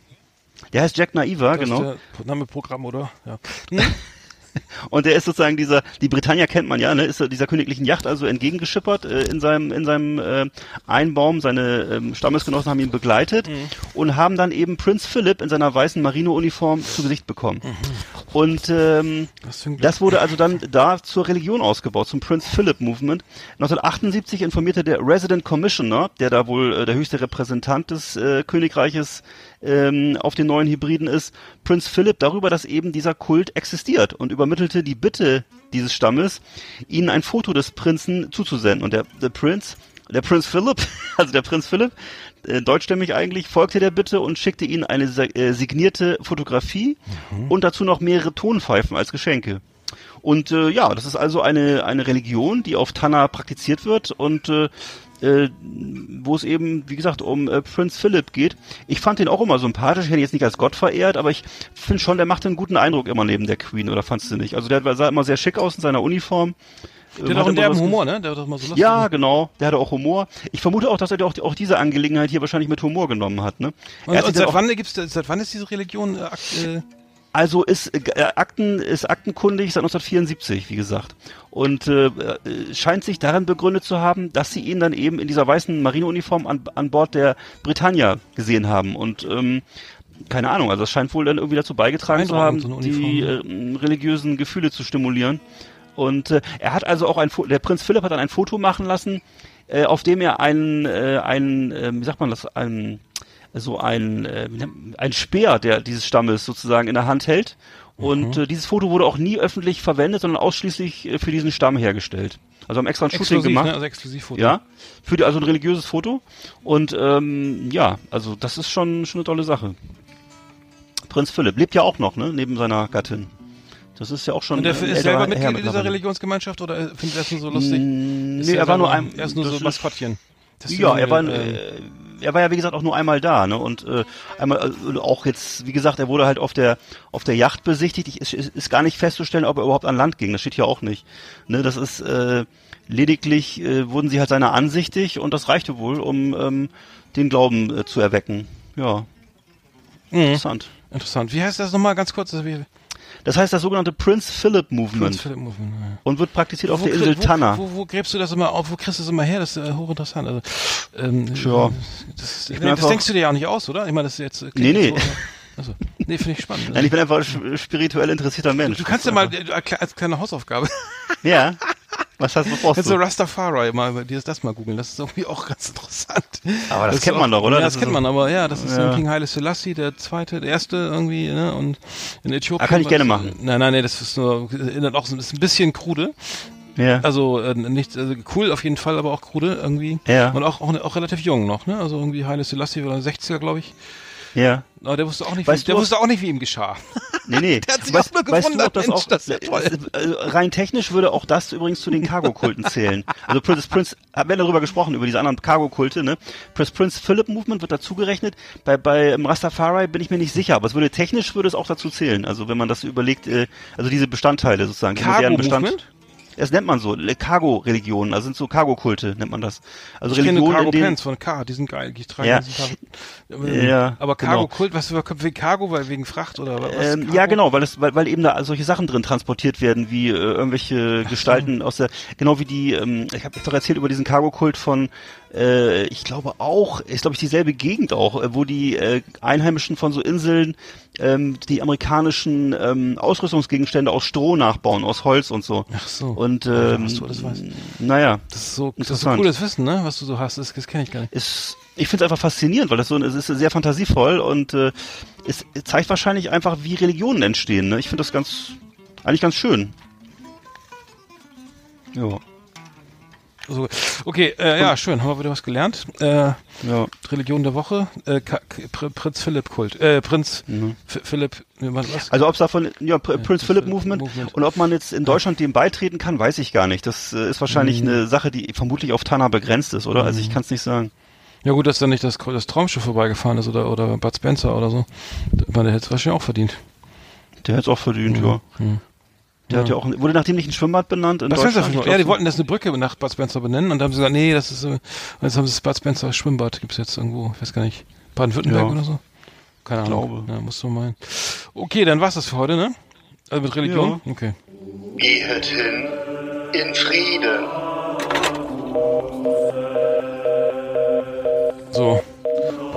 Der heißt Jack Naiva, Das genau. ist der Name Programm, oder? Ja. <laughs> Und der ist sozusagen dieser, die Britannia kennt man ja, ne, ist dieser königlichen Yacht also entgegengeschippert äh, in seinem in seinem äh, Einbaum. Seine ähm, Stammesgenossen haben ihn begleitet Mhm. und haben dann eben Prinz Philip in seiner weißen Marineuniform zu Gesicht bekommen. Mhm. Und ähm, das wurde also dann da zur Religion ausgebaut, zum Prince Philip Movement. 1978 informierte der Resident Commissioner, der da wohl äh, der höchste Repräsentant des äh, Königreiches ähm, auf den neuen Hybriden ist, Prinz Philip darüber, dass eben dieser Kult existiert und übermittelte die Bitte dieses Stammes, ihnen ein Foto des Prinzen zuzusenden. Und der, der Prinz, der Prinz Philip, <laughs> also der Prinz Philip, äh, deutschstämmig eigentlich, folgte der Bitte und schickte ihnen eine äh, signierte Fotografie und dazu noch mehrere Tonpfeifen als Geschenke. Und äh, ja, das ist also eine, eine Religion, die auf Tanna praktiziert wird und äh, äh, wo es eben, wie gesagt, um äh, Prinz Philip geht. Ich fand den auch immer sympathisch, ich hätte ihn jetzt nicht als Gott verehrt, aber ich finde schon, der macht einen guten Eindruck immer neben der Queen, oder fandst du nicht? Also der sah immer sehr schick aus in seiner Uniform. Der Ähm, hat auch einen derben Humor, ne? Der hat doch mal so lustig. Ja, genau. Der hatte auch Humor. Ich vermute auch, dass er auch, auch diese Angelegenheit hier wahrscheinlich mit Humor genommen hat. Ne? Und, und seit auch- wann gibt's, seit wann ist diese Religion äh, äh, Also ist äh, Akten ist aktenkundig seit 1974, wie gesagt, und äh, äh, scheint sich darin begründet zu haben, dass sie ihn dann eben in dieser weißen Marineuniform an, an Bord der Britannia gesehen haben. Und ähm, keine Ahnung, also es scheint wohl dann irgendwie dazu beigetragen zu haben, so die äh, religiösen Gefühle zu stimulieren. Und äh, er hat also auch ein, Fo- der Prinz Philipp hat dann ein Foto machen lassen, äh, auf dem er einen, äh, einen, äh, wie sagt man das, einen so ein, äh, ein Speer der dieses Stammes sozusagen in der Hand hält. Und Mhm. äh, dieses Foto wurde auch nie öffentlich verwendet, sondern ausschließlich äh, für diesen Stamm hergestellt. Also haben extra ein Shooting exklusiv, gemacht. ne? Also Exklusivfoto. Ja, für die, also ein religiöses Foto. Und ähm, ja, also das ist schon, schon eine tolle Sache. Prinz Philipp lebt ja auch noch, ne, neben seiner Gattin. Das ist ja auch schon Und der ein ist älterer selber Mitglied in dieser. Religionsgemeinschaft oder äh, findet er das nur so lustig? Mm, Nee, er er war nur ein, Er ist nur so Maskottchen. Das ist Ja, er war, eine, äh, er war ja wie gesagt auch nur einmal da, ne? Und äh, einmal äh, auch jetzt, wie gesagt, er wurde halt auf der auf der Yacht besichtigt. Ich, es ist, ist gar nicht festzustellen, ob er überhaupt an Land ging. Das steht hier auch nicht. Ne, das ist äh, lediglich äh, wurden sie halt seiner ansichtig und das reichte wohl, um ähm, den Glauben äh, zu erwecken. Ja, Mhm. interessant. Interessant. Wie heißt das nochmal ganz kurz? Wie, Das heißt das sogenannte Prince Philip Movement Prince Philip Movement. ja. und wird praktiziert auf Wo der krieg- Insel wo, Tanna. Wo, wo gräbst du das immer auf? Wo kriegst du das immer her? Das ist äh, hochinteressant. Also, ähm, Tja. Das, das einfach- denkst du dir ja auch nicht aus, oder? Ich meine, das ist jetzt. äh, Nee, nee. So, also, nee, finde ich spannend. Nein, ich bin einfach ein sp- spirituell interessierter Mensch. du kannst ja mal äh, als kleine Hausaufgabe Ja. <laughs> Was du was brauchst du? Rastafari mal dir das mal googeln. Das ist irgendwie auch ganz interessant. Aber das ist kennt man auch- doch, oder? Ja, Das das, kennt man, aber ja, das ist Ja. King Haile Selassie, der zweite, der erste irgendwie, ne? Und in Äthiopien. Ah, kann ich gerne machen. Nein, nein, nee, das ist nur erinnert auch ist ein bisschen krude. Ja. Also äh, nicht also cool auf jeden Fall, aber auch krude irgendwie. Ja. Und auch, auch, auch relativ jung noch, ne? Also irgendwie Haile Selassie oder 60er, glaube ich. Ja. Aber der wusste auch nicht, Weißt wie, der wusste auch nicht, wie ihm geschah. Nee, nee. <laughs> Der hat sich weißt, auch nur weißt du, gewundert, ob das Mensch, auch, das ist ja toll. Also rein technisch würde auch das übrigens zu den Cargo-Kulten zählen. Also Prince Prince, haben wir darüber gesprochen, über diese anderen Cargo-Kulte, ne? Prince Prince Philip Movement wird dazu gerechnet. Bei, bei Rastafari bin ich mir nicht sicher, aber es würde technisch würde es auch dazu zählen. Also wenn man das überlegt, äh, also diese Bestandteile sozusagen, die modernen Bestand. Cargo-Movement? Das nennt man so, Le- Cargo-Religionen, also sind so Cargo-Kulte, nennt man das. Also Ich kenne Religionen, Cargo in denen, Pants von K, die sind geil, die tragen Ja. diesen Cargo. Ähm, Ja, Aber genau. Cargo Kult, was wegen Cargo, weil wegen Fracht oder was? Ähm, ja, genau, weil es, weil, weil eben da solche Sachen drin transportiert werden, wie äh, irgendwelche Gestalten aus der, genau wie die, ähm, ich habe doch erzählt über diesen Cargo-Kult von, äh, ich glaube auch, ist glaube ich dieselbe Gegend auch, äh, wo die äh, Einheimischen von so Inseln ähm, die amerikanischen ähm, Ausrüstungsgegenstände aus Stroh nachbauen, aus Holz und so. Ach so. Und ähm, was du naja, Das ist so, das ist so cooles Wissen, ne? Was du so hast, das, das kenne ich gar nicht. ist, ich finde es einfach faszinierend, weil das so, es ist sehr fantasievoll und äh, es zeigt wahrscheinlich einfach, wie Religionen entstehen. Ne? Ich finde das ganz, eigentlich ganz schön. Ja, So, okay, äh, ja, schön, haben wir wieder was gelernt. Äh, ja. Religion der Woche, äh, Pr Prinz Philipp Kult, äh, Prinz F Philipp, was? was? Also ob es davon, ja, Pr Prince Philip Philip Movement, Movement. und ob man jetzt in Deutschland dem beitreten kann, weiß ich gar nicht. Das äh, ist wahrscheinlich Mhm. eine Sache, die vermutlich auf Tana begrenzt ist, oder? Also ich kann es nicht sagen. Ja gut, dass dann nicht das, das Traumschiff vorbeigefahren ist oder, oder Bud Spencer oder so. Ich meine, der hätte es wahrscheinlich auch verdient. Der hätte es auch verdient, ja. Der hat ja auch, wurde nachdem nicht ein Schwimmbad benannt in Bud Deutschland? Spencer, Ich ja, die so. wollten das eine Brücke nach Bud Spencer benennen und dann haben sie gesagt, nee, das ist, äh, und jetzt haben sie das Bud Spencer Schwimmbad, gibt's jetzt irgendwo, ich weiß gar nicht, Baden-Württemberg Ja. oder so? Keine Ahnung. glaube. Ja, musst du meinen. Okay, dann war's das für heute, ne? Also mit Religion? Okay. Gehet hin in Frieden. So.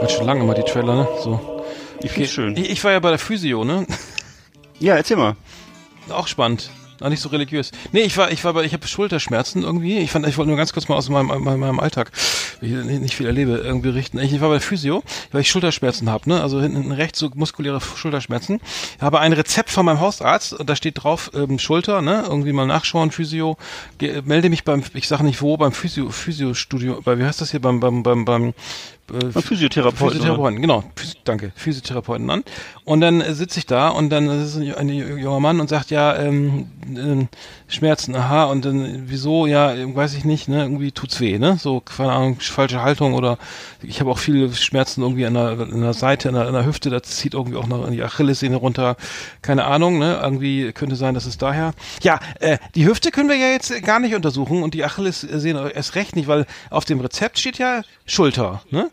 Hat schon lange mal die Trailer, ne? So. Ich find's schön. Ich, ich war ja bei der Physio, ne? Ja, erzähl mal. Auch spannend. Auch nicht so religiös. Nee, ich war, ich war bei, ich habe Schulterschmerzen irgendwie. Ich fand, ich wollte nur ganz kurz mal aus meinem, meinem, meinem Alltag, ich nicht viel erlebe, irgendwie berichten. Ich, ich war bei Physio, weil ich Schulterschmerzen habe, ne? Also hinten rechts so muskuläre Schulterschmerzen. Ich habe ein Rezept von meinem Hausarzt und da steht drauf, ähm, Schulter, ne? Irgendwie mal nachschauen, Physio. Ge melde mich beim, ich sage nicht wo, beim Physio, Physiostudio, bei, wie heißt das hier, beim, beim, beim, beim, äh, Ein Physiotherapeut. Physiotherapeuten, genau, Physio, danke, Physiotherapeuten an. Und dann äh, sitze ich da und dann ist ein, ein junger Mann und sagt, ja, ähm, ähm, Schmerzen, aha, und dann, wieso, ja, äh, weiß ich nicht, ne, irgendwie tut's weh, ne, so, keine Ahnung, falsche Haltung oder ich habe auch viele Schmerzen irgendwie an der, an der Seite, an der, an der Hüfte, das zieht irgendwie auch noch in die Achillessehne runter, keine Ahnung, ne, irgendwie könnte sein, dass es daher, ja, äh, die Hüfte können wir ja jetzt gar nicht untersuchen und die Achillessehne erst recht nicht, weil auf dem Rezept steht ja Schulter, ne,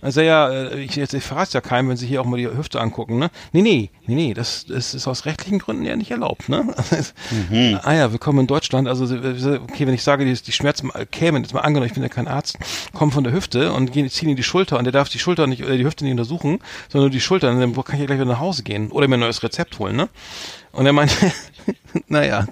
also ja, äh, ich, jetzt, ich verrate ja keinem, wenn Sie hier auch mal die Hüfte angucken, ne? Nee, nee, nee, nee, das, das ist aus rechtlichen Gründen ja nicht erlaubt, ne? <laughs> Ah ja, willkommen in Deutschland. Also, okay, wenn ich sage, die, die Schmerzen kämen, jetzt mal angenommen, ich bin ja kein Arzt, kommen von der Hüfte und gehen, ziehen in die Schulter und der darf die Schulter nicht, oder die Hüfte nicht untersuchen, sondern nur die Schulter, dann kann ich ja gleich wieder nach Hause gehen oder mir ein neues Rezept holen, ne? Und er meinte, <laughs> naja,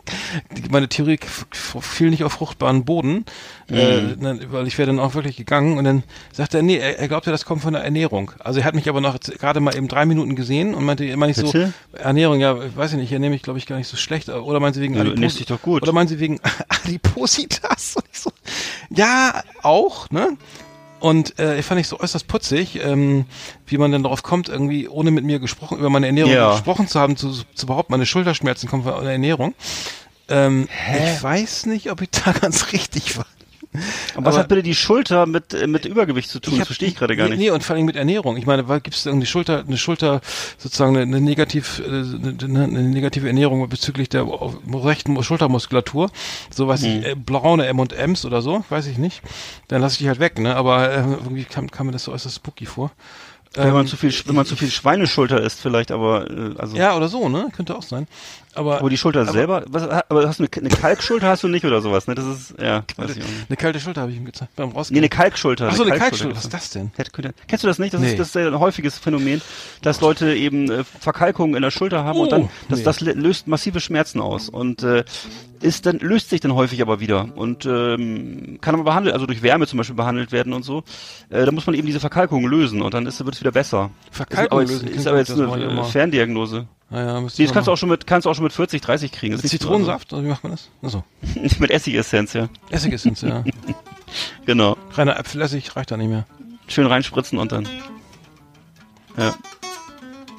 meine Theorie fiel nicht auf fruchtbaren Boden, äh, dann, weil ich wäre dann auch wirklich gegangen und dann sagte er, nee, er, er glaubte, das kommt von der Ernährung. Also er hat mich aber noch gerade mal eben drei Minuten gesehen und meinte, meine ich so? Ernährung, ja, weiß ich nicht, ernähre mich, glaube ich, gar nicht so schlecht. Oder meinen Sie wegen Ja, Adipos- dich doch gut. Oder meinen Sie wegen <laughs> Adipositas? Ich so, ja, auch, ne? Und äh, fand ich so äußerst putzig, ähm, wie man denn darauf kommt, irgendwie ohne mit mir gesprochen, über meine Ernährung Ja. gesprochen zu haben, zu, zu behaupten, meine Schulterschmerzen kommen von der Ernährung. Ähm, ich weiß nicht, ob ich da <laughs> ganz richtig war. Aber was Aber- hat bitte die Schulter mit, äh, mit Übergewicht zu tun? das hab- verstehe ich gerade gar nicht. Nee, und vor allem mit Ernährung. Ich meine, gibt es irgendwie Schulter, eine Schulter, sozusagen eine, eine, negativ, äh, eine, eine negative Ernährung bezüglich der rechten Schultermuskulatur, so weiß Hm. ich, äh, braune M&Ms oder so, weiß ich nicht. Dann lasse ich die halt weg, ne? Aber äh, irgendwie kam, kam mir das so äußerst spooky vor. Wenn man Ähm, zu viel, wenn man zu viel Schweineschulter isst vielleicht, aber äh, also Ja, oder so, ne? Könnte auch sein. Aber, aber die Schulter aber- selber, was, aber hast du eine, eine Kalkschulter hast du nicht oder sowas, ne? Das ist ja, weiß ich eine kalte Schulter habe ich ihm gezeigt beim Nee, Rausgehen. eine Kalkschulter. Ach so, eine Kalkschulter Kalkschulter. Was ist das denn? Kennst du das nicht? Das, Nee. ist, das ist ein häufiges Phänomen, dass Leute eben äh, Verkalkungen in der Schulter haben und Oh, dann das, nee. das lö- löst massive Schmerzen aus. Und äh, ist dann löst sich dann häufig aber wieder und ähm, kann aber behandelt, also durch Wärme zum Beispiel behandelt werden und so. Äh, da muss man eben diese Verkalkung lösen und dann ist wird es wieder besser. Verkalkung ist, aber jetzt, ist aber jetzt eine Ferndiagnose. Naja, Nee, man das kannst du auch schon mit kannst du auch schon mit 40, 30 kriegen. Das Zitronensaft? Oder wie macht man das? Achso. <laughs> Mit Essigessenz, ja. Essigessenz, ja. <laughs> Genau. Reiner Äpfelessig reicht da nicht mehr. Schön reinspritzen und dann. Ja.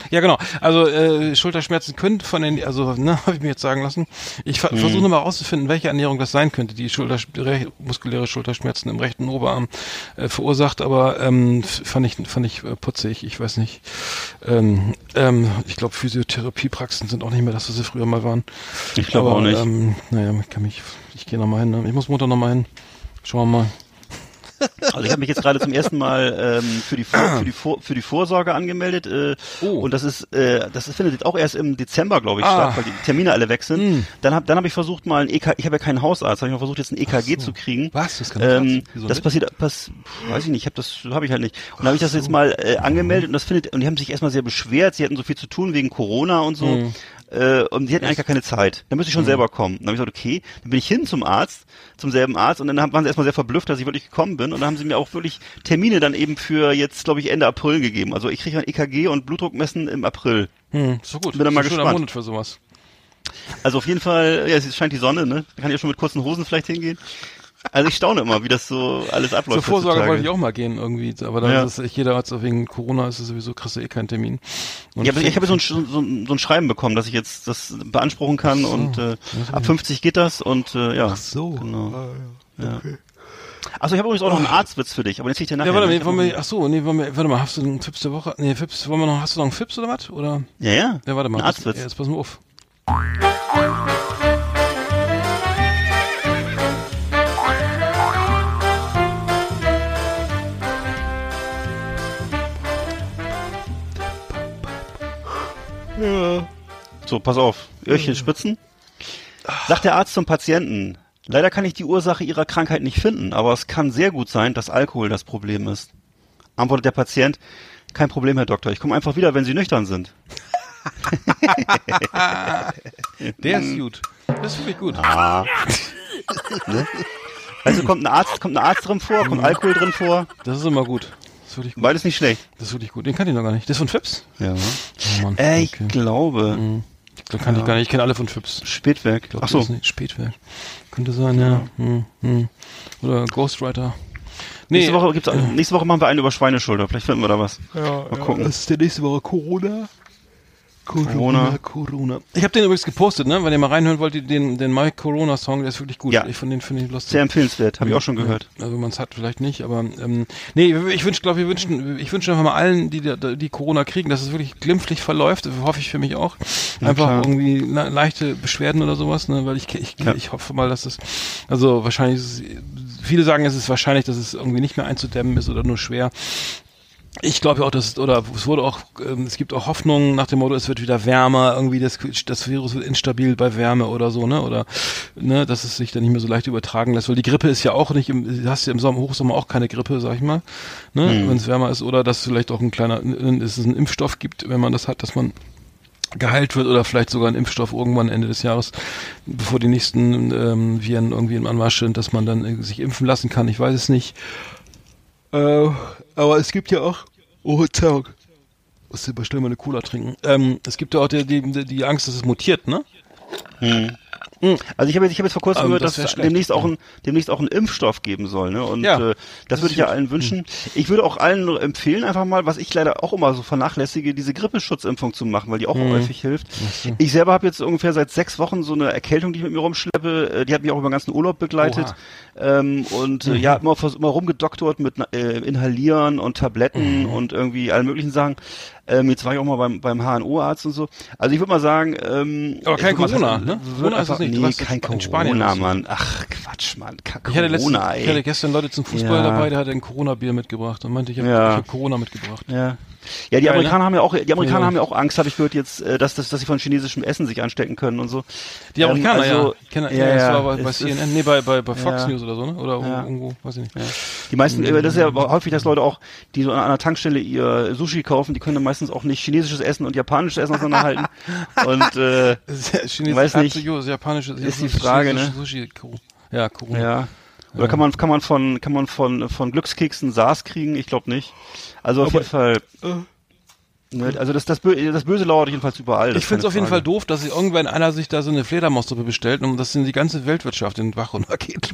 Ja, genau. Also äh, Schulterschmerzen können von den, also ne, <laughs> habe ich mir jetzt sagen lassen. Ich ver Mhm. versuche nur mal rauszufinden, welche Ernährung das sein könnte, die Schulter re muskuläre Schulterschmerzen im rechten Oberarm äh, verursacht. Aber ähm, fand ich fand ich äh, putzig. Ich weiß nicht. Ähm, ähm, ich glaube Physiotherapiepraxen sind auch nicht mehr das, was sie früher mal waren. Ich glaube auch nicht. Ähm, naja, ich kann mich, ich gehe noch mal hin. Ne? Ich muss Montag noch mal hin. Schauen wir mal. Also ich habe mich jetzt gerade zum ersten Mal ähm, für die Vor für die Vor für die Vorsorge angemeldet äh, Oh. und das ist äh, das findet jetzt auch erst im Dezember glaube ich Ah. statt, weil die Termine alle weg sind. Hm. Dann habe dann habe ich versucht mal ein EK ich habe ja keinen Hausarzt, habe ich mal versucht jetzt ein EKG zu kriegen. Was? Das kann Ähm, das passiert, pass, weiß ich nicht, ich habe das habe ich halt nicht. Und dann habe ich das jetzt mal äh, angemeldet und das findet und die haben sich erstmal sehr beschwert, sie hatten so viel zu tun wegen Corona und so. Hm. Äh, und die hatten eigentlich gar keine Zeit. Da müsste ich schon selber kommen. Dann habe ich gesagt, okay, dann bin ich hin zum Arzt, zum selben Arzt und dann haben, waren sie erstmal sehr verblüfft, dass ich wirklich gekommen bin und dann haben sie mir auch wirklich Termine dann eben für jetzt, glaube ich, Ende April gegeben. Also ich kriege ein EKG und Blutdruck messen im April. Hm, doch gut. Bin dann mal gespannt. Monat für sowas. Also auf jeden Fall, ja, es scheint die Sonne, ne? Da kann ich ja schon mit kurzen Hosen vielleicht hingehen. Also ich staune immer, wie das so alles abläuft. Zur Vorsorge heutzutage. wollte ich auch mal gehen irgendwie, aber dann Ja. ist es, jeder hat so wegen Corona ist es sowieso kriegst du eh keinen Termin. Und Ja, aber ich habe so ein, so, ein- so ein Schreiben bekommen, dass ich jetzt das beanspruchen kann und äh, ab 50 geht das und äh, ja. Ach so. Genau. Ja. Achso, ich habe übrigens auch noch einen Arztwitz für dich, aber den zieh ich dir nachher. ja, warte, ne? nee, wollen wir, ach so, nee, wollen wir, warte mal, hast du einen Fips der Woche? Nee, Fips, wollen wir noch, hast du noch einen Fips oder was? Oder? ja, ja. Ja, warte mal. Ein Arztwitz. Ja, jetzt pass mal auf. So, pass auf. Öhrchen spitzen. Sagt der Arzt zum Patienten. Leider kann ich die Ursache ihrer Krankheit nicht finden, aber es kann sehr gut sein, dass Alkohol das Problem ist. Antwortet der Patient. Kein Problem, Herr Doktor. Ich komme einfach wieder, wenn Sie nüchtern sind. <laughs> Der ist gut. Das ist wirklich gut. Also kommt ein Arzt, kommt ein Arzt drin vor, kommt Alkohol drin vor. Das ist immer gut. Das ist wirklich gut. Beides nicht schlecht. Das ist wirklich gut. Den kannte ich noch gar nicht. Das ist von Fips? Ja. Oh Mann. Äh, ich okay. glaube. Den kannte ich gar nicht. Ich kenne alle von Fips. Spätwerk. Ich glaub, Ach so. das Spätwerk. Könnte sein, ja. Hm, hm. Oder Ghostwriter. Nee, Nächste Woche gibt's, nächste Woche machen wir einen über Schweineschulter. Vielleicht finden wir da was. ja, Mal gucken. Das ist der nächste Woche Corona. Corona. Corona. Ich habe den übrigens gepostet, ne? Wenn ihr mal reinhören wollt, den, den My Corona Song, der ist wirklich gut. Ja. Ich finde den finde ich lustig. Sehr empfehlenswert. Habe ich auch schon gehört. Also wenn man es hat, vielleicht nicht, aber ähm, nee, ich wünsche, glaube wir wünschen, ich wünsche einfach mal allen, die die Corona kriegen, dass es wirklich glimpflich verläuft. Das hoffe ich für mich auch. Einfach irgendwie le leichte Beschwerden oder sowas, ne? Weil ich ich, Ja. ich hoffe mal, dass es also wahrscheinlich ist es, viele sagen, es ist wahrscheinlich, dass es irgendwie nicht mehr einzudämmen ist oder nur schwer. Ich glaube auch, dass es, oder es wurde auch, ähm, es gibt auch Hoffnungen nach dem Motto, es wird wieder wärmer, irgendwie das, das Virus wird instabil bei Wärme oder so, ne, oder, ne, dass es sich dann nicht mehr so leicht übertragen lässt, weil die Grippe ist ja auch nicht, im, du hast ja im Sommer, Hochsommer auch keine Grippe, sag ich mal, ne, wenn es wärmer ist, oder dass vielleicht auch ein kleiner, dass es einen Impfstoff gibt, wenn man das hat, dass man geheilt wird oder vielleicht sogar ein Impfstoff irgendwann Ende des Jahres, bevor die nächsten ähm, Viren irgendwie im Anmarsch sind, dass man dann äh, sich impfen lassen kann. Ich weiß es nicht. Äh, aber es gibt ja auch. Oh, Tag. Muss ich schnell mal eine Cola trinken. Ähm, es gibt ja auch die, die, die Angst, dass es mutiert, ne? Also ich habe jetzt, ich habe jetzt vor kurzem Ähm, gehört, das dass es demnächst auch ein demnächst auch einen Impfstoff geben soll, ne? Und Ja, äh, das, würde ich ja allen wünschen. Ich würde auch allen empfehlen, einfach mal, was ich leider auch immer so vernachlässige, diese Grippeschutzimpfung zu machen, weil die auch Mhm. häufig hilft. Ich selber habe jetzt ungefähr seit sechs Wochen so eine Erkältung, die ich mit mir rumschleppe. Äh, Die hat mich auch über den ganzen Urlaub begleitet. Ähm, und Mhm. äh, ja, immer, immer rumgedoktort mit äh, Inhalieren und Tabletten Mhm. und irgendwie allen möglichen Sachen. Ähm, jetzt war ich auch mal beim, beim HNO-Arzt und so. Also ich würde mal sagen, ähm, Aber kein Corona, ne? wird Corona ist einfach- nicht. Nee, kein in Spanien Corona, oder so. Mann. Ach, Quatsch, Mann. Ka- Ich hatte, letztens, Corona, ich hatte ey. gestern Leute zum Fußball Ja. dabei, der hatte ein Corona-Bier mitgebracht und meinte, ich habe Ja. hab Corona mitgebracht. Ja. Ja, die Geil, Amerikaner ne? haben ja auch, die Amerikaner Ja. haben ja auch Angst, habe ich gehört jetzt, äh, dass, dass, dass sie von chinesischem Essen sich anstecken können und so. Die Amerikaner, Ähm, also, ja. Kenn, ja, ja, das war bei, bei CNN, ist- nee, bei, bei, bei Fox. News oder so, ne? Oder irgendwo, weiß ich nicht. Die meisten, äh, das ist ja häufig, dass Leute auch, die so an einer Tankstelle ihr Sushi kaufen, die können dann meistens auch nicht chinesisches Essen und japanisches Essen auseinanderhalten. <laughs> und äh, <laughs> Chinesisch, Weiß nicht. Absolut, japanische, Ist die Frage, ne? Sushi, ja, Corona. ja. Oder kann man kann man von kann man von von Glückskeksen SARS kriegen? Ich glaube nicht. Also auf Aber- jeden Fall. Ne, also das das, Bö das Böse lauert jedenfalls überall. Ich finde es auf jeden Fall doof, dass irgendwann einer sich da so eine Fledermaussuppe bestellt und das in die ganze Weltwirtschaft in den Bach runtergeht.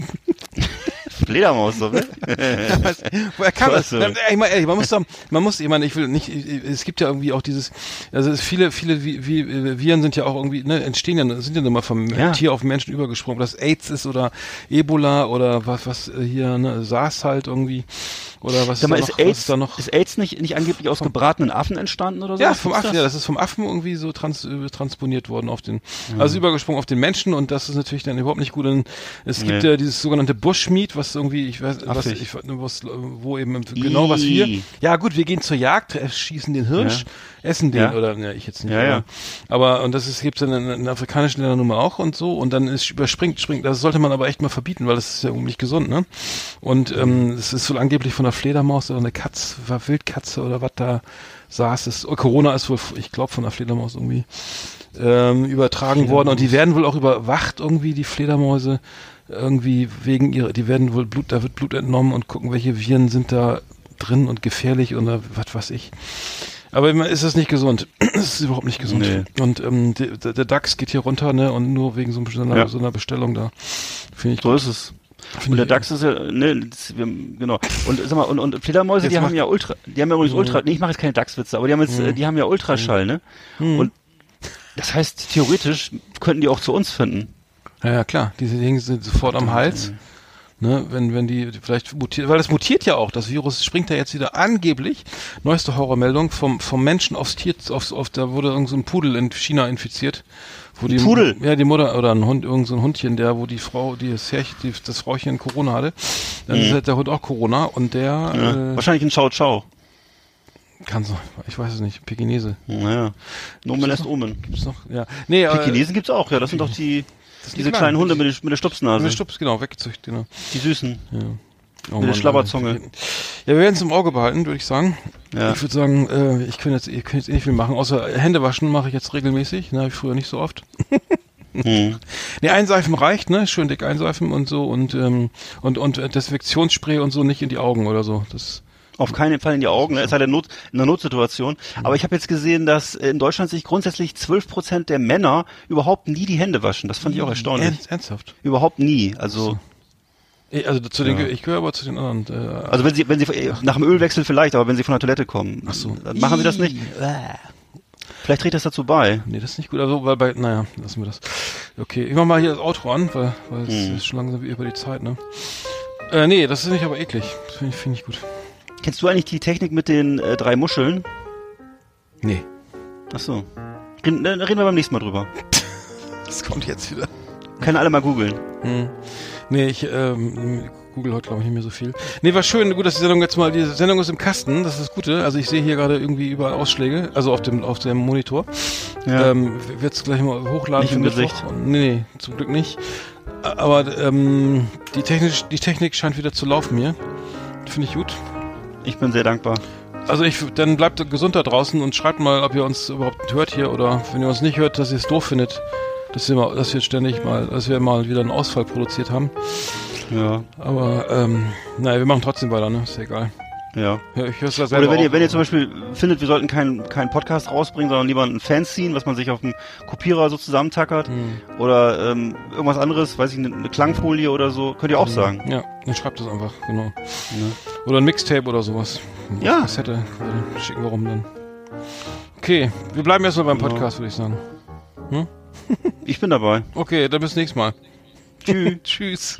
<laughs> Fledermaussuppe. <laughs> Was- Woher kam das? Ich meine, ehrlich, man muss doch, man muss, ich meine, ich will nicht, es gibt ja irgendwie auch dieses, also es viele, viele Vi- Vi- Viren sind ja auch irgendwie, ne, entstehen ja, sind ja mal vom Ja. Tier auf Menschen übergesprungen, ob das AIDS ist oder Ebola oder was, was äh, hier, ne, SARS halt irgendwie, oder was Sag mal, da ist noch, AIDS, da noch? ist AIDS nicht, nicht angeblich aus gebratenen Affen entstanden oder so? Ja, vom ist Affen, das? ja, das ist vom Affen irgendwie so trans, äh, transponiert worden auf den, also übergesprungen auf den Menschen und das ist natürlich dann überhaupt nicht gut. Und es gibt Nee. ja dieses sogenannte Bushmeat, was irgendwie, ich weiß, was, ich, was, wo eben genau was wir, ja gut, wir gehen zur Jagd, schießen den Hirsch, essen den Ja. oder, ne, ich jetzt nicht. Ja, aber, ja. aber, und das ist, gibt's in, in afrikanischen Ländern nun mal auch und so und dann ist, überspringt, springt, das sollte man aber echt mal verbieten, weil das ist ja nicht gesund, ne? Und, ähm, es ist wohl angeblich von einer Fledermaus oder eine Katz, war Wildkatze oder was da saß es. Oh, Corona ist wohl, ich glaube, von einer Fledermaus irgendwie ähm, übertragen worden und die werden wohl auch überwacht irgendwie die Fledermäuse irgendwie wegen ihrer, die werden wohl Blut, da wird Blut entnommen und gucken, welche Viren sind da drin und gefährlich oder was weiß ich. Aber immer ist es nicht gesund. <clears throat> Es ist überhaupt nicht gesund. Nee. Und ähm, der, der der DAX geht hier runter, ne? Und nur wegen so, einer, Ja. so einer Bestellung da. Finde ich So gut. ist es. Find Und der DAX ist ja, ne, das, wir, genau. Und sag mal, und, und Fledermäuse, Jetzt die haben ja Ultra, die haben ja übrigens Ultra, nee, ich mache jetzt keine DAX-Witze, aber die haben jetzt, äh, die haben ja Ultraschall, ne? Und das heißt, theoretisch könnten die auch zu uns finden. Ja, ja, klar. Diese Dinge sind sofort am Hals. Ne, wenn, wenn die vielleicht mutiert, weil das mutiert ja auch. Das Virus springt ja jetzt wieder angeblich, neueste Horrormeldung, vom, vom Menschen aufs Tier, aufs, auf, da wurde irgend so ein Pudel in China infiziert. Wo die, Pudel? Ja, die Mutter, oder ein Hund, irgend so ein Hundchen, der, wo die Frau, die das, Herrchen, die, das Frauchen Corona hatte. Dann hat der Hund auch Corona und der, Ja. äh, Wahrscheinlich ein Ciao-Ciao. kann so, ich weiß es nicht, Pekinese. Naja. Nomen lässt Omen. Gibt's noch? Ja. Nee. Pekinesen gibt's auch, ja. Das sind doch die, sind diese die kleinen kleinen, Hunde mit, der- mit der Stupsnase. Mit Stups, genau, weggezüchtet, genau. Die süßen. Ja. Oh Mit der Schlabberzunge. Ja, wir werden es im Auge behalten, würde ich sagen. Ja. Ich würde sagen, äh, ich kann jetzt, könnt jetzt eh nicht viel machen, außer Hände waschen mache ich jetzt regelmäßig. Ne, habe ich früher nicht so oft. <laughs> Hm. Ne, einseifen reicht, ne? Schön dick einseifen und so und ähm, und und äh, Desinfektionsspray und so nicht in die Augen oder so. Das Auf keinen Fall in die Augen, ne? es sei denn Not, in einer Notsituation. Aber ich habe jetzt gesehen, dass in Deutschland sich grundsätzlich 12 Prozent der Männer überhaupt nie die Hände waschen. Das fand ich auch erstaunlich. Ernst, ernsthaft. Überhaupt nie. Also, Ich, also zu den, Ja. ich gehöre aber zu den anderen. Äh, also wenn sie, wenn sie nach dem Ölwechsel vielleicht, aber wenn sie von der Toilette kommen, Ach so. dann machen sie das nicht. Vielleicht trägt das dazu bei. Nee, das ist nicht gut. Also, weil bei, naja, lassen wir das. Okay, ich mach mal hier das Outro an, weil, weil es Hm. ist schon langsam über die Zeit, ne? Äh, nee, das ist nicht aber eklig. Das finde ich, find ich gut. Kennst du eigentlich die Technik mit den äh, drei Muscheln? Nee. Ach so. Reden, äh, reden wir beim nächsten Mal drüber. <laughs> Das kommt jetzt wieder. Können alle mal googeln. Hm. Nee, ich ähm, google heute, glaube ich, nicht mehr so viel. Nee, war schön, gut, dass die Sendung jetzt mal, die Sendung ist im Kasten, das ist das Gute. Also ich sehe hier gerade irgendwie überall Ausschläge, also auf dem auf dem Monitor. Ja. Ähm, wird's gleich mal hochladen Nicht im. Gesicht. Nee, nee, zum Glück nicht. Aber ähm, die, Technik, die Technik scheint wieder zu laufen hier. Finde ich gut. Ich bin sehr dankbar. Also ich, dann bleibt gesund da draußen und schreibt mal, ob ihr uns überhaupt hört hier oder wenn ihr uns nicht hört, dass ihr es doof findet, dass wir, mal, dass wir ständig mal, dass wir mal wieder einen Ausfall produziert haben. Ja, Aber ähm, naja, wir machen trotzdem weiter, ne? Ist ja egal. Ja. Ja, ich hör's da selber Oder wenn ihr, wenn ihr zum Beispiel findet, wir sollten keinen keinen Podcast rausbringen, sondern lieber ein Fanzine, was man sich auf dem Kopierer so zusammentackert. Hm. Oder ähm, irgendwas anderes, weiß ich, eine, eine Klangfolie oder so, könnt ihr auch sagen. Ja, dann schreibt das einfach, genau. Oder ein Mixtape oder sowas. Ja. Kassette, schicken wir rum dann. Okay, wir bleiben erstmal beim Genau. Podcast, würde ich sagen. Ich bin dabei. Okay, dann bis nächstes Mal. Tschüss. <laughs> Tschüss.